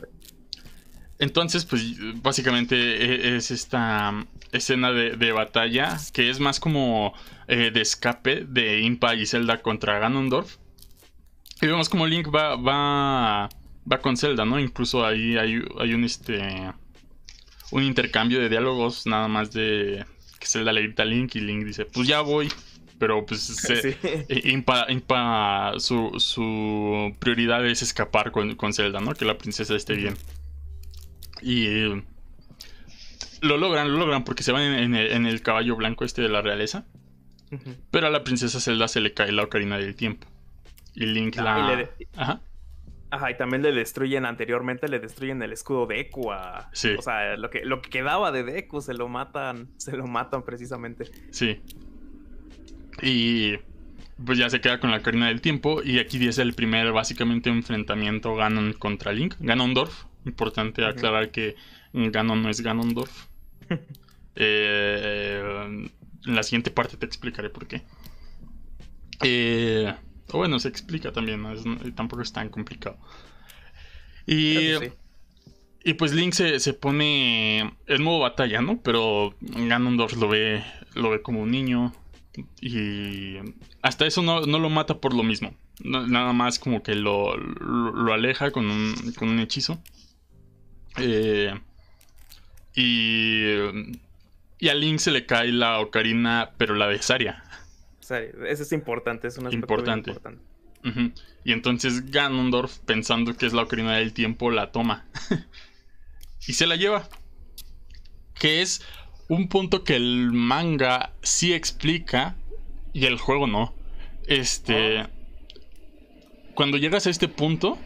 entonces, pues básicamente e, es esta escena de, batalla que es más como eh, de escape de Impa y Zelda contra Ganondorf. Y vemos como Link va, va, va con Zelda, ¿no? Incluso ahí hay, hay un, este, un intercambio de diálogos nada más de que Zelda le grita a Link y Link dice, pues ya voy. Pero pues se, impa, su, su, prioridad es escapar con, con, Zelda, ¿no? Que la princesa esté bien. Y lo logran, lo logran porque se van en, el, caballo blanco este de la realeza. Pero a la princesa Zelda se le cae la ocarina del tiempo. Y Link la... Ajá. Ajá, y también le destruyen anteriormente, le destruyen el escudo de Deku Sí. O sea, lo que, lo que quedaba de Deku se lo matan, se lo matan precisamente. Sí. Y pues ya se queda con la carina del tiempo. Y aquí es el primer, básicamente, enfrentamiento Ganon contra Link. Ganondorf. Importante aclarar que Ganon no es Ganondorf. Eh, en la siguiente parte te explicaré por qué. Eh, o bueno, se explica también, tampoco es tan complicado. Y, y pues Link se, pone en modo batalla, ¿no? Pero Ganondorf lo ve, lo ve como un niño. Y hasta eso no, lo mata por lo mismo. nada más como que lo, aleja con un, con un hechizo. Eh, y, y a Link se le cae la ocarina, pero la de Saria eso es importante, es una importante. importante. Y entonces Ganondorf, pensando que es la ocarina del tiempo, la toma. y se la lleva. Que es un punto que el manga sí explica y el juego no. Este. Ah. Cuando llegas a este punto,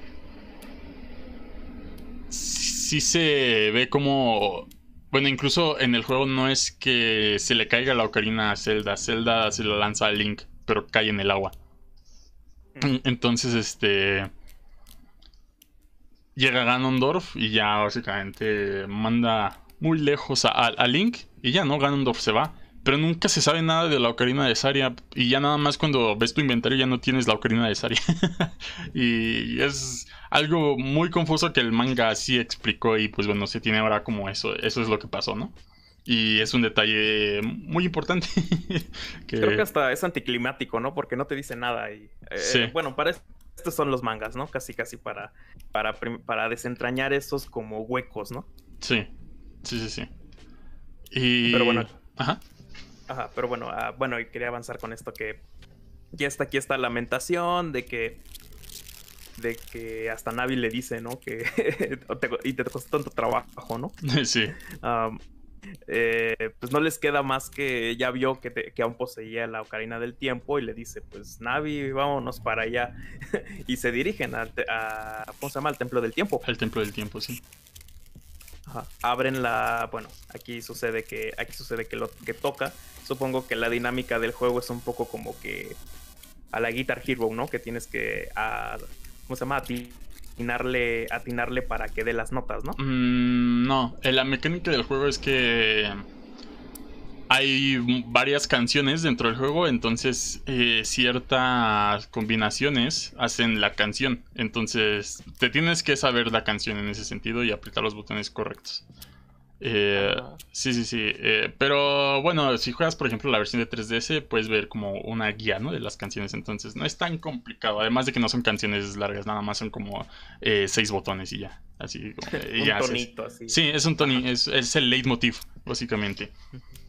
sí se ve como bueno, incluso en el juego no es que se le caiga la ocarina a Zelda. Zelda se la lanza a Link, pero cae en el agua. Mm. Entonces, este. Llega Ganondorf y ya básicamente manda muy lejos a, Link. Y ya, ¿no? Ganondorf se va. Pero nunca se sabe nada de la ocarina de Saria. Y ya nada más cuando ves tu inventario ya no tienes la ocarina de Saria. y es algo muy confuso que el manga sí explicó y pues bueno, se tiene ahora como eso, eso es lo que pasó, ¿no? Y es un detalle muy importante. Creo que hasta es anticlimático, ¿no? Porque no te dice nada. Y, eh, Bueno, para estos son los mangas, ¿no? Casi, casi para, para, para desentrañar esos como huecos, ¿no? Sí, sí, sí, sí. Y... Pero bueno. Ajá. Ajá, pero bueno, ah, bueno, y quería avanzar con esto que ya está aquí esta lamentación de que de que hasta Navi le dice, ¿no? Que y te costó tanto trabajo, ¿no? Sí. eh, pues no les queda más que ya vio que, que, aún poseía la Ocarina del Tiempo y le dice, pues Navi, vámonos para allá. y se dirigen a, ¿cómo se llama? Al Templo del Tiempo. Al Templo del Tiempo, sí. Abren la, bueno, aquí sucede que, aquí sucede que lo que toca. Supongo que la dinámica del juego es un poco como que a la Guitar Hero, ¿no? Que tienes que, ¿cómo se llama? atinarle, atinarle para que dé las notas, ¿no? Mm, no, eh, la mecánica del juego es que hay varias canciones dentro del juego, entonces eh, ciertas combinaciones hacen la canción. Entonces te tienes que saber la canción en ese sentido y apretar los botones correctos. Eh, sí, sí, sí. Eh, pero bueno, si juegas, por ejemplo, la versión de 3DS, puedes ver como una guía, ¿no? De las canciones. Entonces, no es tan complicado. Además de que no son canciones largas, nada más son como eh, seis botones y ya. Así. un tonito, así. Sí, es un tonito. Es, es, el leitmotiv, básicamente.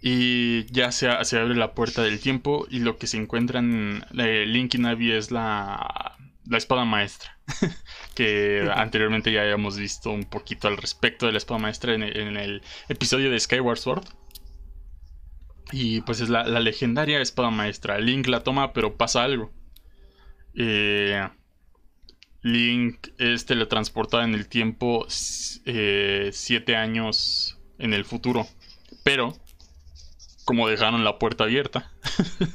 Y ya se, se, abre la puerta del tiempo. Y lo que se encuentran Link y Navi es la la espada maestra, que anteriormente ya habíamos visto un poquito al respecto de la espada maestra en el, episodio de Skyward Sword. Y pues es la, legendaria espada maestra. Link la toma, pero pasa algo. Eh, Link es teletransportado en el tiempo eh, siete años en el futuro. Pero, como dejaron la puerta abierta,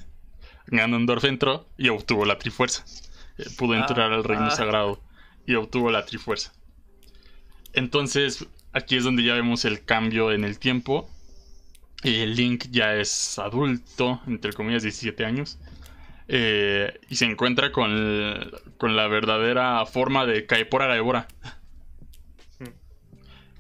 Ganondorf entró y obtuvo la Trifuerza. Eh, pudo entrar al reino ah. sagrado y obtuvo la trifuerza. Entonces, aquí es donde ya vemos el cambio en el tiempo. El Link ya es adulto, entre comillas, 17 años. Eh, y se encuentra con, con, la verdadera forma de Kaepora Gaebora.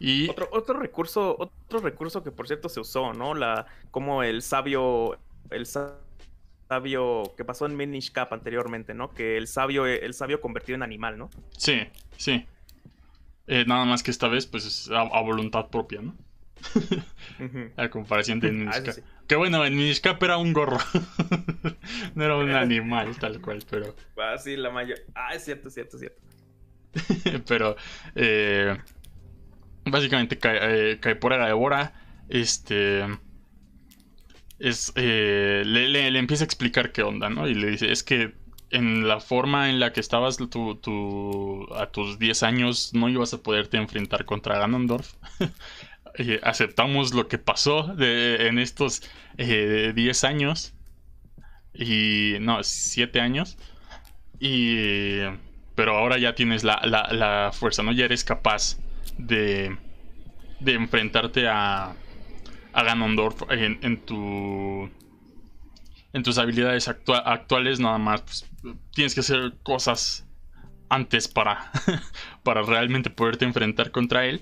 Y... Otro, otro, recurso, otro recurso que por cierto se usó, ¿no? La, como el sabio, el sabio que pasó en Minish Cap anteriormente, ¿no? Que el sabio, el sabio convertido en animal, ¿no? Sí, sí. Eh, nada más que esta vez, pues es a, voluntad propia, ¿no? A comparación de Minish ah, Cap. Que bueno, en Minish Cap era un gorro. no era un animal tal cual, pero. Ah, sí, la mayor. Ah, es cierto, es cierto, es cierto. pero. Eh, básicamente cae, eh, cae por Devora. Este es, eh, le, empieza a explicar qué onda, ¿no? Y le dice, es que en la forma en la que estabas tu, a tus 10 años no ibas a poderte enfrentar contra Ganondorf. aceptamos lo que pasó en estos 10 eh, años. Y no, 7 años. Y... Pero ahora ya tienes la, la fuerza, ¿no? Ya eres capaz de, de enfrentarte a, a Ganondorf en, tu en tus habilidades actuales nada más pues, tienes que hacer cosas antes para para realmente poderte enfrentar contra él.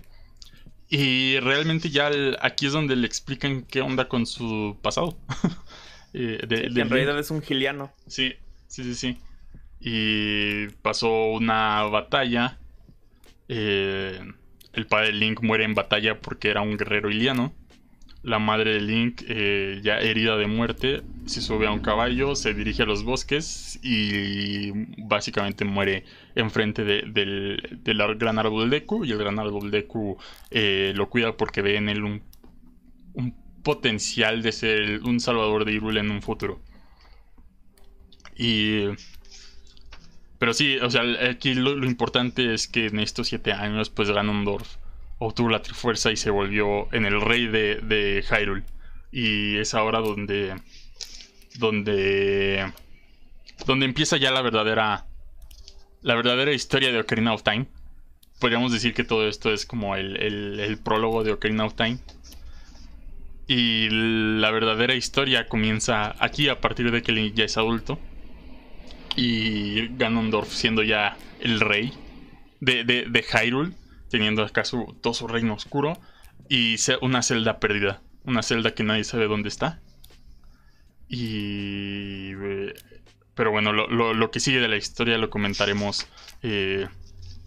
Y realmente ya aquí es donde le explican qué onda con su pasado. Eh, en realidad es un giliano. Sí sí sí sí. Y pasó una batalla eh, el padre Link muere en batalla porque era un guerrero iliano la madre de Link, eh, ya herida de muerte, se sube a un caballo, se dirige a los bosques y básicamente muere enfrente del, gran árbol Deku. Y el gran árbol Deku eh, lo cuida porque ve en él un, potencial de ser un salvador de Hyrule en un futuro. Y. Pero sí, o sea, aquí lo, importante es que en estos siete años, pues Ganondorf obtuvo la Trifuerza y se volvió en el rey de, de Hyrule. Y es ahora donde. donde. donde empieza ya la verdadera. la verdadera historia de Ocarina of Time. Podríamos decir que todo esto es como el, el, prólogo de Ocarina of Time. Y la verdadera historia comienza aquí a partir de que Link ya es adulto. Y Ganondorf siendo ya el rey de, de, de Hyrule teniendo acá todo su reino oscuro y una celda perdida, una celda que nadie sabe dónde está. Y... Eh, pero bueno, lo, que sigue de la historia lo comentaremos eh,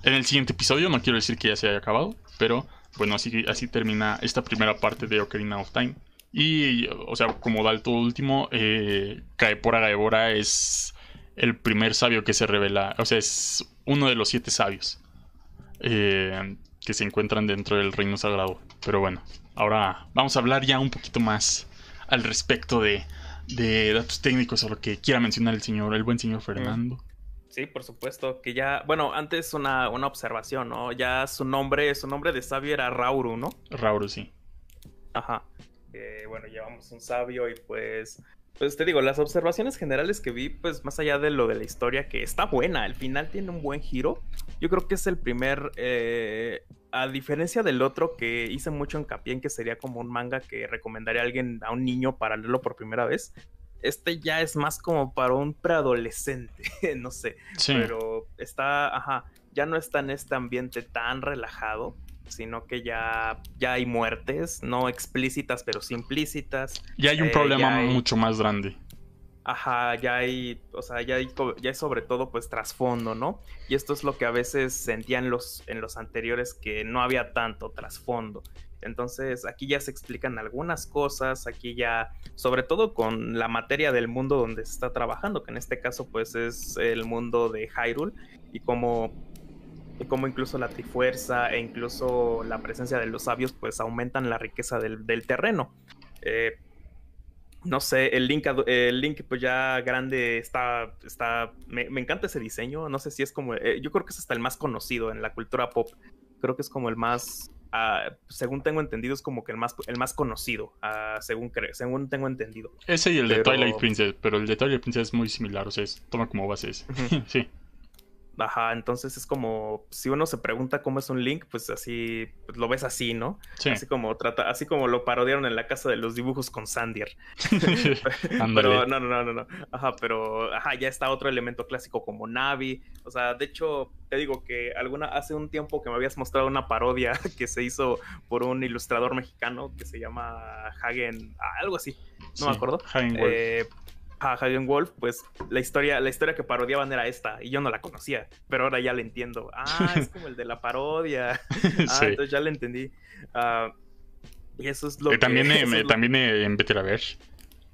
en el siguiente episodio. No quiero decir que ya se haya acabado, pero bueno, así, así termina esta primera parte de Ocarina of Time. Y, o sea, como dato último, eh, Kaepora Gaebora es el primer sabio que se revela, o sea, es uno de los siete sabios. Eh, que se encuentran dentro del reino sagrado. Pero bueno, ahora vamos a hablar ya un poquito más al respecto de, de datos técnicos o lo que quiera mencionar el señor, el buen señor Fernando. Sí, por supuesto, que ya, bueno, antes una, una observación, ¿no? Ya su nombre, su nombre de sabio era Rauru, ¿no? Rauru, sí. Ajá. bueno, llevamos un sabio y pues, pues te digo, las observaciones generales que vi, pues más allá de lo de la historia, que está buena, al final tiene un buen giro, yo creo que es el primer, eh, a diferencia del otro que hice mucho hincapié en que sería como un manga que recomendaría a alguien, a un niño para leerlo por primera vez, este ya es más como para un preadolescente, no sé. Pero está, ajá, ya no está en este ambiente tan relajado, sino que ya, ya hay muertes, no explícitas, pero sí implícitas. Ya hay un eh, problema mucho más grande. Ajá, ya hay, o sea, ya hay, ya hay sobre todo pues trasfondo, ¿no? Y esto es lo que a veces sentían los, en los anteriores que no había tanto trasfondo. Entonces aquí ya se explican algunas cosas, aquí ya, sobre todo con la materia del mundo donde se está trabajando, que en este caso pues es el mundo de Hyrule y como y como incluso la trifuerza e incluso la presencia de los sabios pues aumentan la riqueza del, terreno. Eh, no sé, el Link, el Link pues ya grande está, está, me, encanta ese diseño, no sé si es como, eh, yo creo que es hasta el más conocido en la cultura pop, creo que es como el más, según tengo entendido, es como que el más, el más conocido, según, según tengo entendido. Ese y el de Twilight Princess, pero el de Twilight Princess es muy similar, o sea, toma como base ese. sí. Ajá, entonces es como si uno se pregunta cómo es un Link, pues así pues lo ves así, ¿no? Sí. Así como trata, así como lo parodiaron en la casa de los dibujos con Sandier. pero no, no, no, no, no. Ajá, pero ajá, ya está otro elemento clásico como Navi. O sea, de hecho, te digo que alguna hace un tiempo que me habías mostrado una parodia que se hizo por un ilustrador mexicano que se llama Hagen, algo así, no me acuerdo. Hagen eh, a Hagen Wolf, pues la historia, la historia que parodiaban era esta, y yo no la conocía, pero ahora ya la entiendo. Ah, es como el de la parodia. Ah, entonces ya la entendí. Ah, y eso es lo que... También, también en Beteraverse.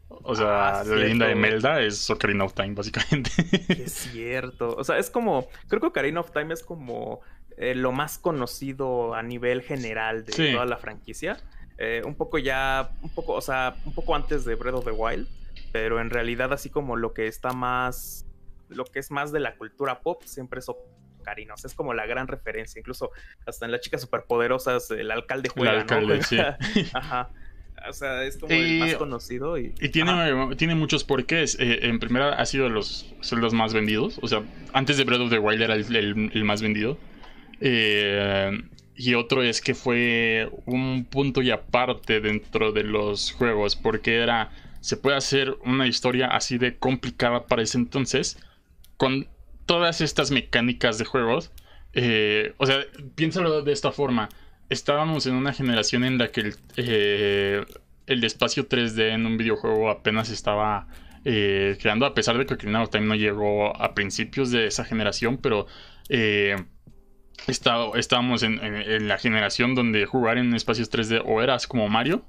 O sea, ah, la leyenda de Melda es Ocarina of Time, básicamente. Es cierto. O sea, es como. Creo que Ocarina of Time es como eh, lo más conocido a nivel general de toda la franquicia. Eh, un poco ya. Un poco, o sea, un poco antes de Breath of the Wild pero en realidad así como lo que está más, lo que es más de la cultura pop siempre es Ocarina, o sea, es como la gran referencia, incluso hasta en las chicas superpoderosas el alcalde juega, el alcalde, sí. Ajá. O sea, es como el más conocido y... Y tiene, tiene muchos porqués. Eh, en primera ha sido los, son los más vendidos. O sea, antes de Breath of the Wild era el, más vendido. Eh, y otro es que fue un punto y aparte dentro de los juegos. Porque era se puede hacer una historia así de complicada para ese entonces con todas estas mecánicas de juegos. Eh, o sea, piénsalo de esta forma. Estábamos en una generación en la que el, eh, el espacio 3D en un videojuego apenas estaba eh, creando, a pesar de que Ocarina of Time no llegó a principios de esa generación, pero estábamos en, en, la generación donde jugar en espacios 3D o eras como Mario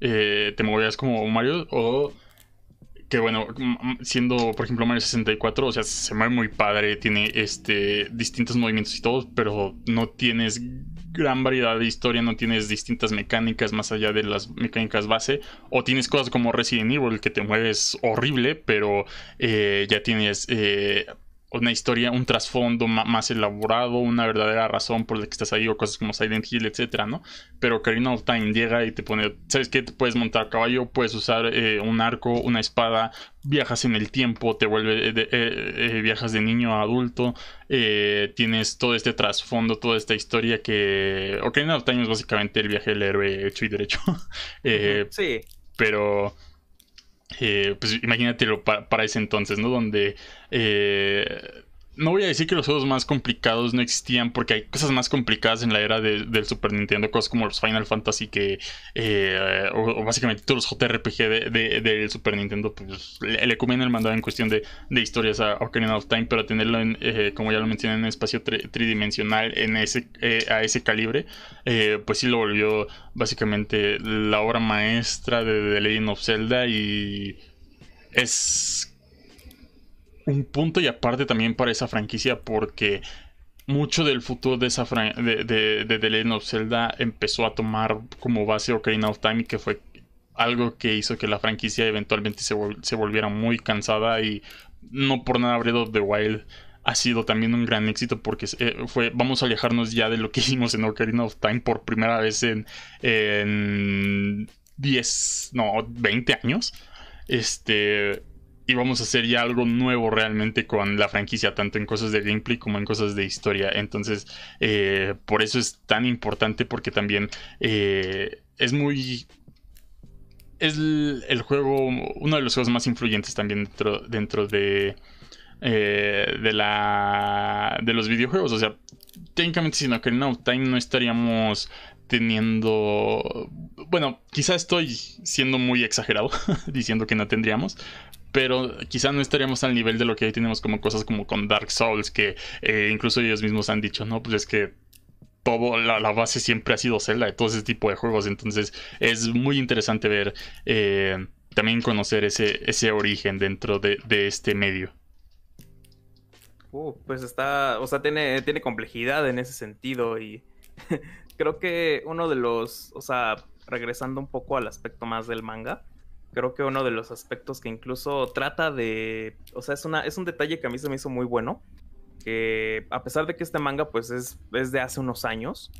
eh, te movías como Mario o que bueno, siendo por ejemplo Mario 64, o sea, se mueve muy padre, tiene este distintos movimientos y todo, pero no tienes gran variedad de historia, no tienes distintas mecánicas más allá de las mecánicas base, o tienes cosas como Resident Evil que te mueves horrible, pero eh, ya tienes eh, una historia, un trasfondo más elaborado, una verdadera razón por la que estás ahí, o cosas como Silent Hill, etcétera, ¿no? Pero Karina of Time llega y te pone, ¿sabes qué? Te puedes montar a caballo, puedes usar eh, un arco, una espada, viajas en el tiempo, te vuelve, eh, eh, viajas de niño a adulto, tienes todo este trasfondo, toda esta historia que Ocarina of Time es básicamente el viaje del héroe hecho y derecho. sí. Pero eh, pues imagínatelo para, ese entonces, ¿no? Donde eh, no voy a decir que los juegos más complicados no existían, porque hay cosas más complicadas en la era del Super Nintendo, cosas como los Final Fantasy, que eh, o, básicamente todos los JRPG del Super Nintendo, pues le, le el mandado en cuestión de, historias a Ocarina of Time, pero tenerlo, en, eh, como ya lo mencioné, en espacio tridimensional en ese, eh, a ese calibre, pues sí lo volvió básicamente la obra maestra de The Legend of Zelda y es un punto y aparte también para esa franquicia porque mucho del futuro de esa de, de, de, The Legend of Zelda empezó a tomar como base Ocarina of Time y que fue algo que hizo que la franquicia eventualmente se, se volviera muy cansada y no por nada Breath of the Wild ha sido también un gran éxito porque eh, fue, vamos a alejarnos ya de lo que hicimos en Ocarina of Time por primera vez en, en 10, no, 20 años. Este, y vamos a hacer ya algo nuevo realmente con la franquicia, tanto en cosas de gameplay como en cosas de historia. Entonces, eh, por eso es tan importante porque también eh, es muy... Es el, juego, uno de los juegos más influyentes también dentro, dentro de, eh, de, la, de los videojuegos. O sea, técnicamente sin Ocarina of Time no estaríamos teniendo... Bueno, quizá estoy siendo muy exagerado diciendo que no tendríamos, pero quizá no estaríamos al nivel de lo que hoy tenemos como cosas como con Dark Souls, que eh, incluso ellos mismos han dicho, no, pues es que todo, la, base siempre ha sido Zelda de todo ese tipo de juegos, entonces es muy interesante ver, eh, también conocer ese, ese origen dentro de, este medio. Uh, pues está, o sea, tiene, tiene complejidad en ese sentido y creo que uno de los, o sea, regresando un poco al aspecto más del manga, creo que uno de los aspectos que incluso trata de, o sea, es, una, es un detalle que a mí se me hizo muy bueno, que a pesar de que este manga pues es, es de hace unos años,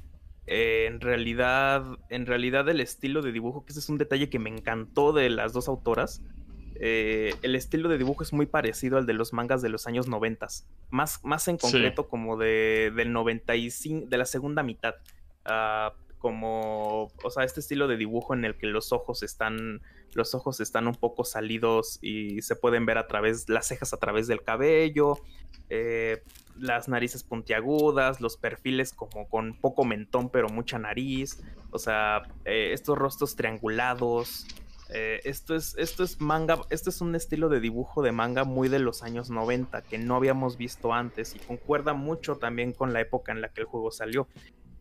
eh, en realidad, en realidad el estilo de dibujo, que ese es un detalle que me encantó de las dos autoras, eh, el estilo de dibujo es muy parecido al de los mangas de los años 90, más, más en concreto como de, del 95, de la segunda mitad. Ah, como, o sea, este estilo de dibujo en el que los ojos están, los ojos están un poco salidos y se pueden ver a través, las cejas a través del cabello, eh, las narices puntiagudas, los perfiles como con poco mentón pero mucha nariz, o sea, eh, estos rostros triangulados. Eh, esto, es, esto es manga, este es un estilo de dibujo de manga muy de los años 90 que no habíamos visto antes y concuerda mucho también con la época en la que el juego salió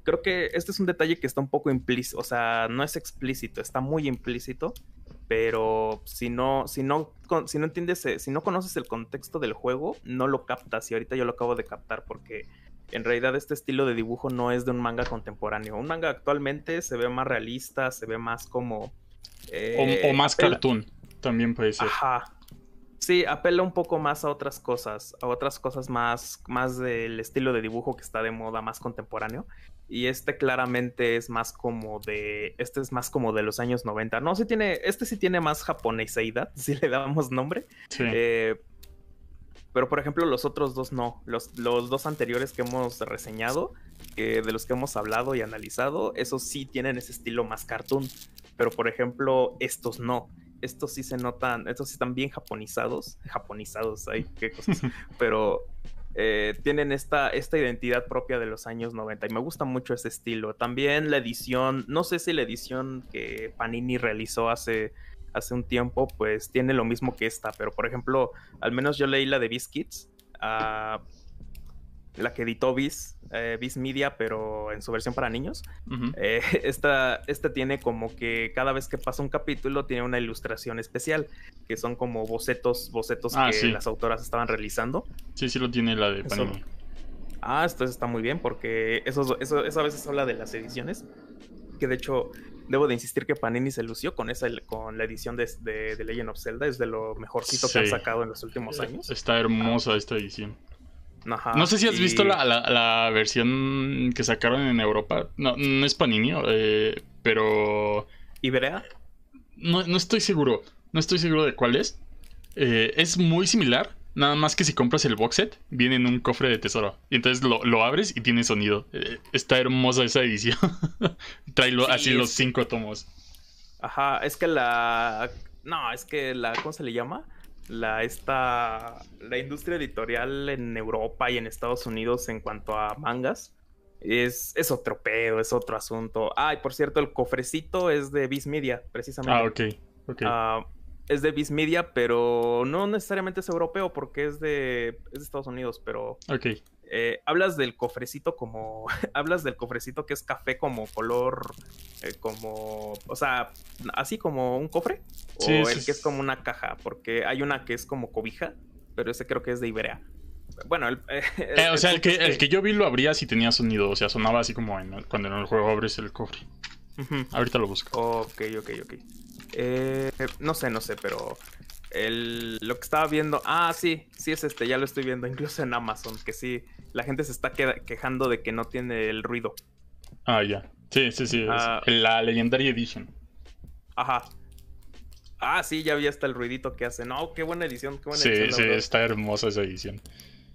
creo que este es un detalle que está un poco implícito, o sea, no es explícito, está muy implícito, pero si no, si no, si no entiendes, eh, si no conoces el contexto del juego, no lo captas y ahorita yo lo acabo de captar porque en realidad este estilo de dibujo no es de un manga contemporáneo. Un manga actualmente se ve más realista, se ve más como... o, eh, más cartoon, también puede ser. Ajá, Sí, apela un poco más a otras cosas, a otras cosas más, más del estilo de dibujo que está de moda, más contemporáneo. Y este claramente es más como de, este es más como de los años 90. No, sí tiene, este sí tiene más japoneseidad, si le damos nombre. Eh, pero por ejemplo los otros dos no. Los, los dos anteriores que hemos reseñado, de los que hemos hablado y analizado, esos sí tienen ese estilo más cartoon. Pero por ejemplo estos no estos sí se notan, estos sí están bien japonizados, japonizados, hay qué cosas, pero eh, tienen esta, esta identidad propia de los años 90 y me gusta mucho ese estilo. También la edición, no sé si la edición que Panini realizó hace, hace un tiempo, pues tiene lo mismo que esta, pero por ejemplo, al menos yo leí la de Biscuits. Uh, la que editó Viz, eh, Media, pero en su versión para niños. Eh, esta, tiene como que cada vez que pasa un capítulo tiene una ilustración especial, que son como bocetos, bocetos ah, que las autoras estaban realizando. Sí, sí lo tiene la de Panini. Ah, esto está muy bien porque eso, eso, a veces habla de las ediciones. Que de hecho, debo de insistir que Panini se lució con esa con la edición de, de, Legend of Zelda. Es de lo mejorcito que han sacado en los últimos años. Está hermosa esta edición no sé si has visto la, versión que sacaron en Europa. No, no es Panini, eh, pero. ¿Iberea? No, no estoy seguro. No estoy seguro de cuál es. Eh, es muy similar. Nada más que si compras el box set, viene en un cofre de tesoro. Y entonces lo, abres y tiene sonido. Eh, está hermosa esa edición. Trae así los cinco tomos. Ajá, es que la. No, es que la. ¿Cómo se le llama? La, esta, la industria editorial en Europa y en Estados Unidos en cuanto a mangas es, es otro pedo, es otro asunto. Ah, y por cierto, el cofrecito es de Viz Media, precisamente. Ah, ok. okay. Ah, es de Viz Media, pero no necesariamente es europeo porque es de, es de Estados Unidos, pero... Ok. Eh, hablas del cofrecito como. hablas del cofrecito que es café como color. Eh, como. O sea, así como un cofre. o el que es como una caja. Porque hay una que es como cobija. Pero ese creo que es de Iberia. Bueno, el, eh, o sea, el que, el que yo vi lo abría si tenía sonido. O sea, sonaba así como en, cuando en el juego abres el cofre. Ahorita lo busco. Ok, ok, ok. Eh, no sé, no sé, pero el, lo que estaba viendo. Ah, sí, sí es este, ya lo estoy viendo, incluso en Amazon, que sí, la gente se está quejando de que no tiene el ruido. Ah, ya. Sí, sí, sí. Ah. la Legendary Edition. Ajá. Ah, sí, ya vi hasta el ruidito que hace. No, qué buena edición, qué buena sí, edición. Sí, sí, está hermosa esa edición.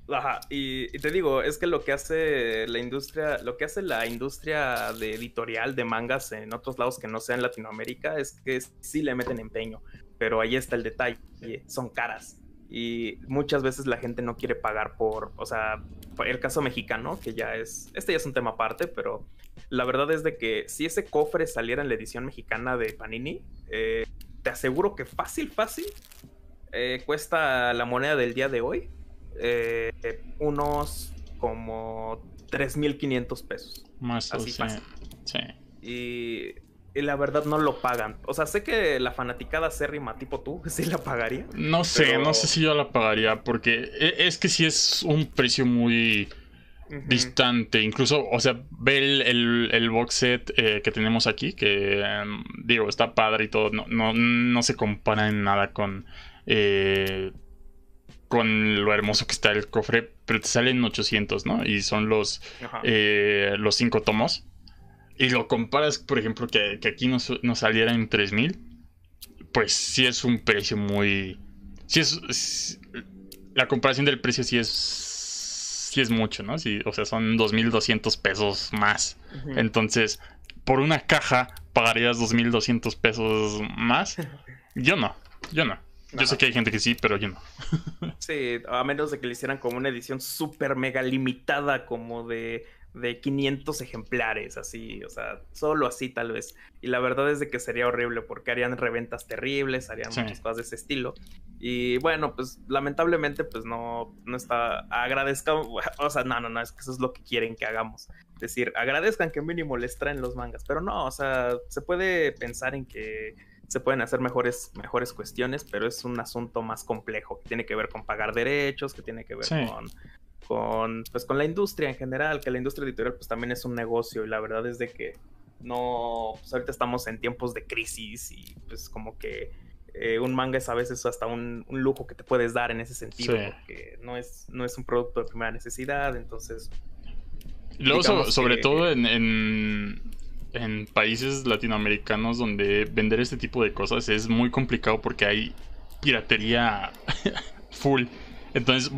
Ajá, y, te digo, es que lo que hace la industria, lo que hace la industria de editorial de mangas en otros lados que no sean Latinoamérica es que sí le meten empeño, pero ahí está el detalle, son caras y muchas veces la gente no quiere pagar por, o sea, el caso mexicano, que ya es, este ya es un tema aparte, pero la verdad es de que si ese cofre saliera en la edición mexicana de Panini, eh, te aseguro que fácil, fácil, eh, cuesta la moneda del día de hoy eh, unos como 3.500 pesos. Más así fácil. Sí. Y, la verdad no lo pagan. O sea, sé que la fanaticada Serrima tipo tú, sí la pagaría. No sé, no sé si yo la pagaría porque e, es que sí es un precio muy distante. Incluso, o sea, ve el, box set eh, que tenemos aquí, que em, digo, está padre y todo. No, no, no se compara en nada con... Eh, con lo hermoso que está el cofre, pero te salen 800, ¿no? Y son los, eh, los cinco tomos. Y lo comparas, por ejemplo, que, aquí nos, saliera en 3000, pues sí es un precio muy... Sí es, la comparación del precio sí es... Sí es mucho, ¿no? Sí, o sea, son 2200 pesos más. Entonces, por una caja, ¿pagarías 2200 pesos más? Yo no, yo no. Yo sé que hay gente que sí, pero yo no. sí, a menos de que le hicieran como una edición súper mega limitada, como de, de 500 ejemplares, así, o sea, solo así tal vez. Y la verdad es de que sería horrible porque harían reventas terribles, harían muchas cosas de ese estilo. Y bueno, pues lamentablemente pues no, no está, agradezcan, o sea, no, no, no, es que eso es lo que quieren que hagamos. Es decir, agradezcan que mínimo les traen los mangas, pero no, o sea, se puede pensar en que se pueden hacer mejores, mejores cuestiones, pero es un asunto más complejo, que tiene que ver con pagar derechos, que tiene que ver con, con, pues, con la industria en general, que la industria editorial pues también es un negocio y la verdad es de que no, pues ahorita estamos en tiempos de crisis y pues como que eh, un manga es a veces hasta un, lujo que te puedes dar en ese sentido, porque no es, no es un producto de primera necesidad, entonces... Luego, sobre todo en, en países latinoamericanos donde vender este tipo de cosas es muy complicado porque hay piratería full. Entonces,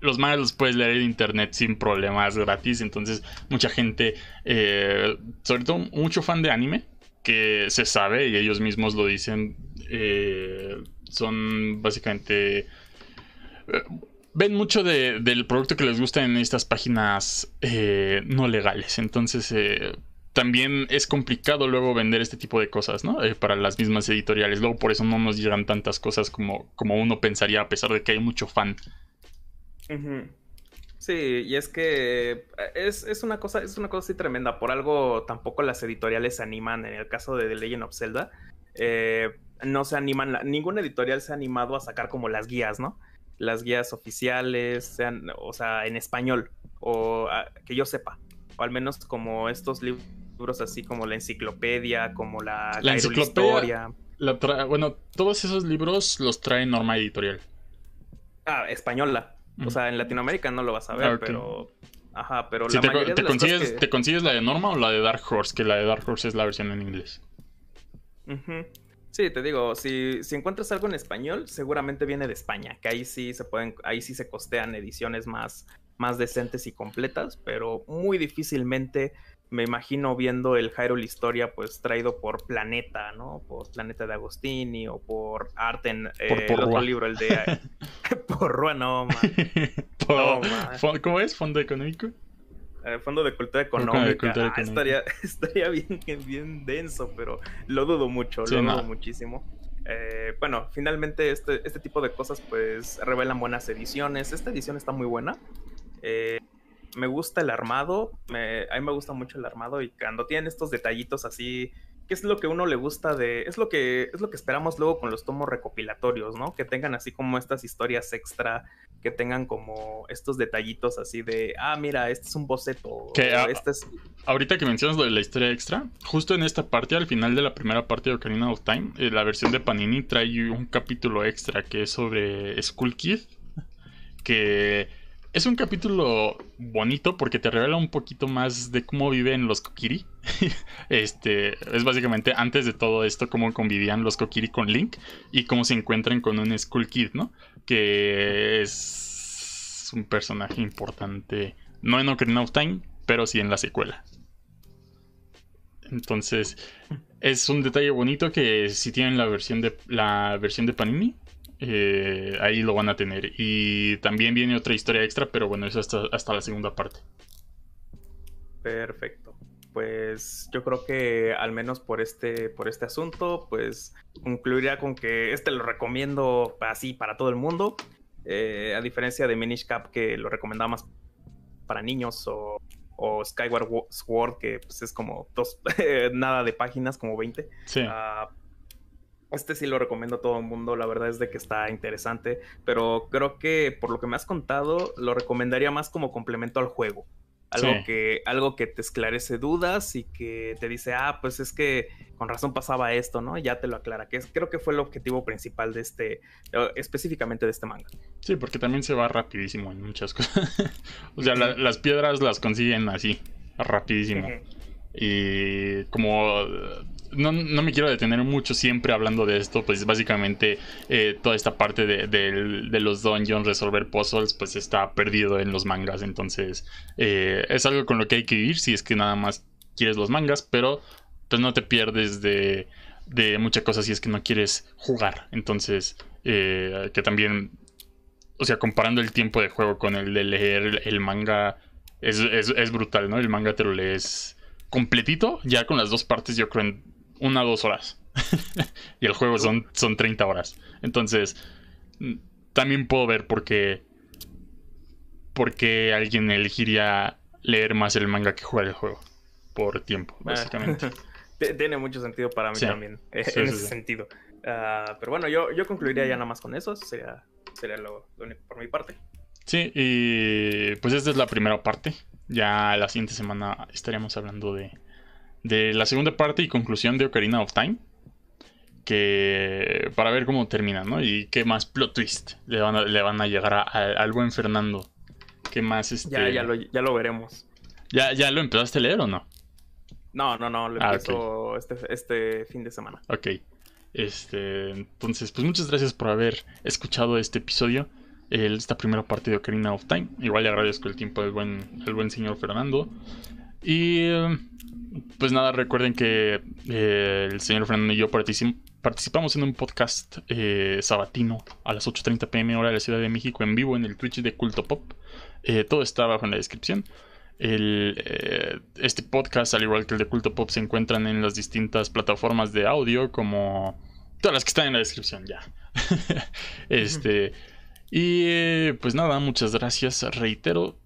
los mangas los puedes leer en internet sin problemas gratis. Entonces, mucha gente, eh, sobre todo mucho fan de anime, que se sabe y ellos mismos lo dicen, eh, son básicamente... Eh, ven mucho del producto que les gusta en estas páginas eh, no legales. Entonces, también es complicado luego vender este tipo de cosas, ¿no? Para las mismas editoriales. Luego, por eso no nos llegan tantas cosas como, como uno pensaría, a pesar de que hay mucho fan. Sí, y es que es, una cosa, es una cosa así tremenda. Por algo tampoco las editoriales se animan. En el caso de The Legend of Zelda, no se animan, ninguna editorial se ha animado a sacar como las guías, ¿no? las guías oficiales sean, o sea, en español, o ah, que yo sepa, o al menos como estos libros así como la enciclopedia, como la, la enciclopedia. bueno, todos esos libros los trae Norma Editorial. Ah, española. O sea, en Latinoamérica no lo vas a ver, ah, pero. Ajá, pero la te, mayoría te consigues, ¿Te consigues la de Norma o la de Dark Horse? Que la de Dark Horse es la versión en inglés. Sí, te digo, si, si, encuentras algo en español, seguramente viene de España, que ahí sí se pueden, ahí sí se costean ediciones más, más decentes y completas, pero muy difícilmente me imagino viendo el Hyrule Historia, pues traído por Planeta, ¿no? Por Planeta de Agostini o por Arten, eh, el otro libro, el de. por Rua, no, man. ¿Cómo es? ¿Fondo económico? Eh, Fondo de Cultura Económica. Ah, estaría, estaría bien, bien denso, pero lo dudo mucho, lo dudo muchísimo. Eh, bueno, finalmente este, este tipo de cosas pues revelan buenas ediciones. Esta edición está muy buena. Eh, me gusta el armado. a mí me gusta mucho el armado y cuando tienen estos detallitos así ¿qué es lo que uno le gusta de, es lo que, es lo que esperamos luego con los tomos recopilatorios, ¿no? Que tengan así como estas historias extra, que tengan como estos detallitos así de, ah, mira, este es un boceto. Que, este es... Ahorita que mencionas lo de la historia extra, justo en esta parte, al final de la primera parte de Ocarina of Time, eh, la versión de Panini trae un capítulo extra que es sobre Skull Kid, que es un capítulo bonito porque te revela un poquito más de cómo viven los Kokiri. este es básicamente antes de todo esto cómo convivían los Kokiri con Link y cómo se encuentran con un Skull Kid, ¿no? Que es un personaje importante, no en Ocarina of Time, pero sí en la secuela. Entonces, es un detalle bonito que si tienen la versión de la versión de Panini, eh, ahí lo van a tener. Y también viene otra historia extra, pero bueno, eso hasta, hasta la segunda parte. Perfecto. Pues yo creo que al menos por este, por este asunto, pues concluiría con que este lo recomiendo así para todo el mundo. Eh, a diferencia de Minish Cap, que lo recomendaba más para niños, o, o Skyward Sword, que pues, es como dos, nada de páginas, como 20. Sí. Ah, este sí lo recomiendo a todo el mundo, la verdad es de que está interesante, pero creo que por lo que me has contado, lo recomendaría más como complemento al juego. Algo, que, algo que te esclarece dudas y que te dice, ah, pues es que con razón pasaba esto, ¿no? Ya te lo aclara, que es, creo que fue el objetivo principal de este, eh, específicamente de este manga. Sí, porque también se va rapidísimo en muchas cosas. o sea, las piedras las consiguen así, rapidísimo. Y como no, me quiero detener mucho siempre hablando de esto, pues básicamente eh, toda esta parte de, los dungeons, resolver puzzles, pues está perdido en los mangas. Entonces eh, es algo con lo que hay que ir si es que nada más quieres los mangas, pero pues no te pierdes de, de muchas cosas si es que no quieres jugar. Entonces, eh, que también, o sea, comparando el tiempo de juego con el de leer el manga, es, es brutal, ¿no? El manga te lo lees completito, ya con las dos partes, yo creo una o dos horas. y el juego son, son 30 horas. Entonces, mm, también puedo ver por qué, por qué alguien elegiría leer más el manga que jugar el juego. Por tiempo, ah. básicamente. Tiene mucho sentido para mí también, eh, en ese sentido. Ah, pero bueno, yo, yo concluiría ya nada más con eso. Sería, sería lo, único por mi parte. Sí, y pues esta es la primera parte. Ya la siguiente semana estaríamos hablando de, de la segunda parte y conclusión de Ocarina of Time. Que para ver cómo termina, ¿no? Y qué más plot twist le van a, le van a llegar al buen Fernando. ¿Qué más este... Ya, ya, lo, ya lo veremos. ¿Ya, ¿Ya lo empezaste a leer o no? No, no, no, lo ah, empiezo este, este fin de semana. Ok. Este, entonces, pues muchas gracias por haber escuchado este episodio, esta primera parte de Ocarina of Time. Igual le agradezco el tiempo del buen, el buen señor Fernando. Y pues nada, recuerden que eh, el señor Fernando y yo participamos en un podcast eh, sabatino a las 8.30 pm hora de la Ciudad de México en vivo en el Twitch de Culto Pop. Eh, todo está abajo en la descripción. este podcast, al igual que el de Culto Pop, se encuentran en las distintas plataformas de audio, como todas las que están en la descripción ya. este. Y pues nada, muchas gracias, reitero.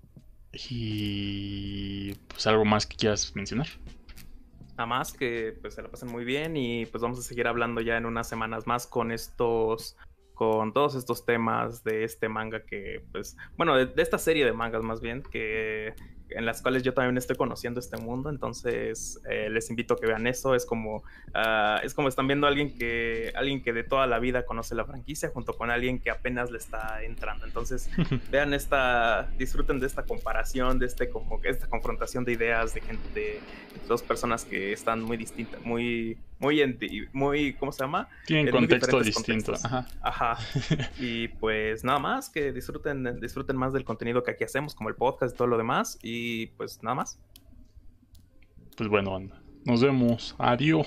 Y pues algo más que quieras mencionar. Más, que pues se la pasen muy bien y pues vamos a seguir hablando ya en unas semanas más con estos con todos estos temas de este manga que, pues, bueno, de, esta serie de mangas más bien, que en las cuales yo también estoy conociendo este mundo, entonces eh, les invito a que vean eso, es como, ah, es como están viendo a alguien que, alguien que de toda la vida conoce la franquicia junto con alguien que apenas le está entrando, entonces vean esta, disfruten de esta comparación, de este como, esta confrontación de ideas de gente, de dos personas que están muy distintas, muy muy, muy ¿cómo se llama? Tienen contextos distintos. Ajá. Ajá. y pues nada más, que disfruten, disfruten más del contenido que aquí hacemos, como el podcast y todo lo demás. Y pues nada más. Pues bueno. Nos vemos. Adiós.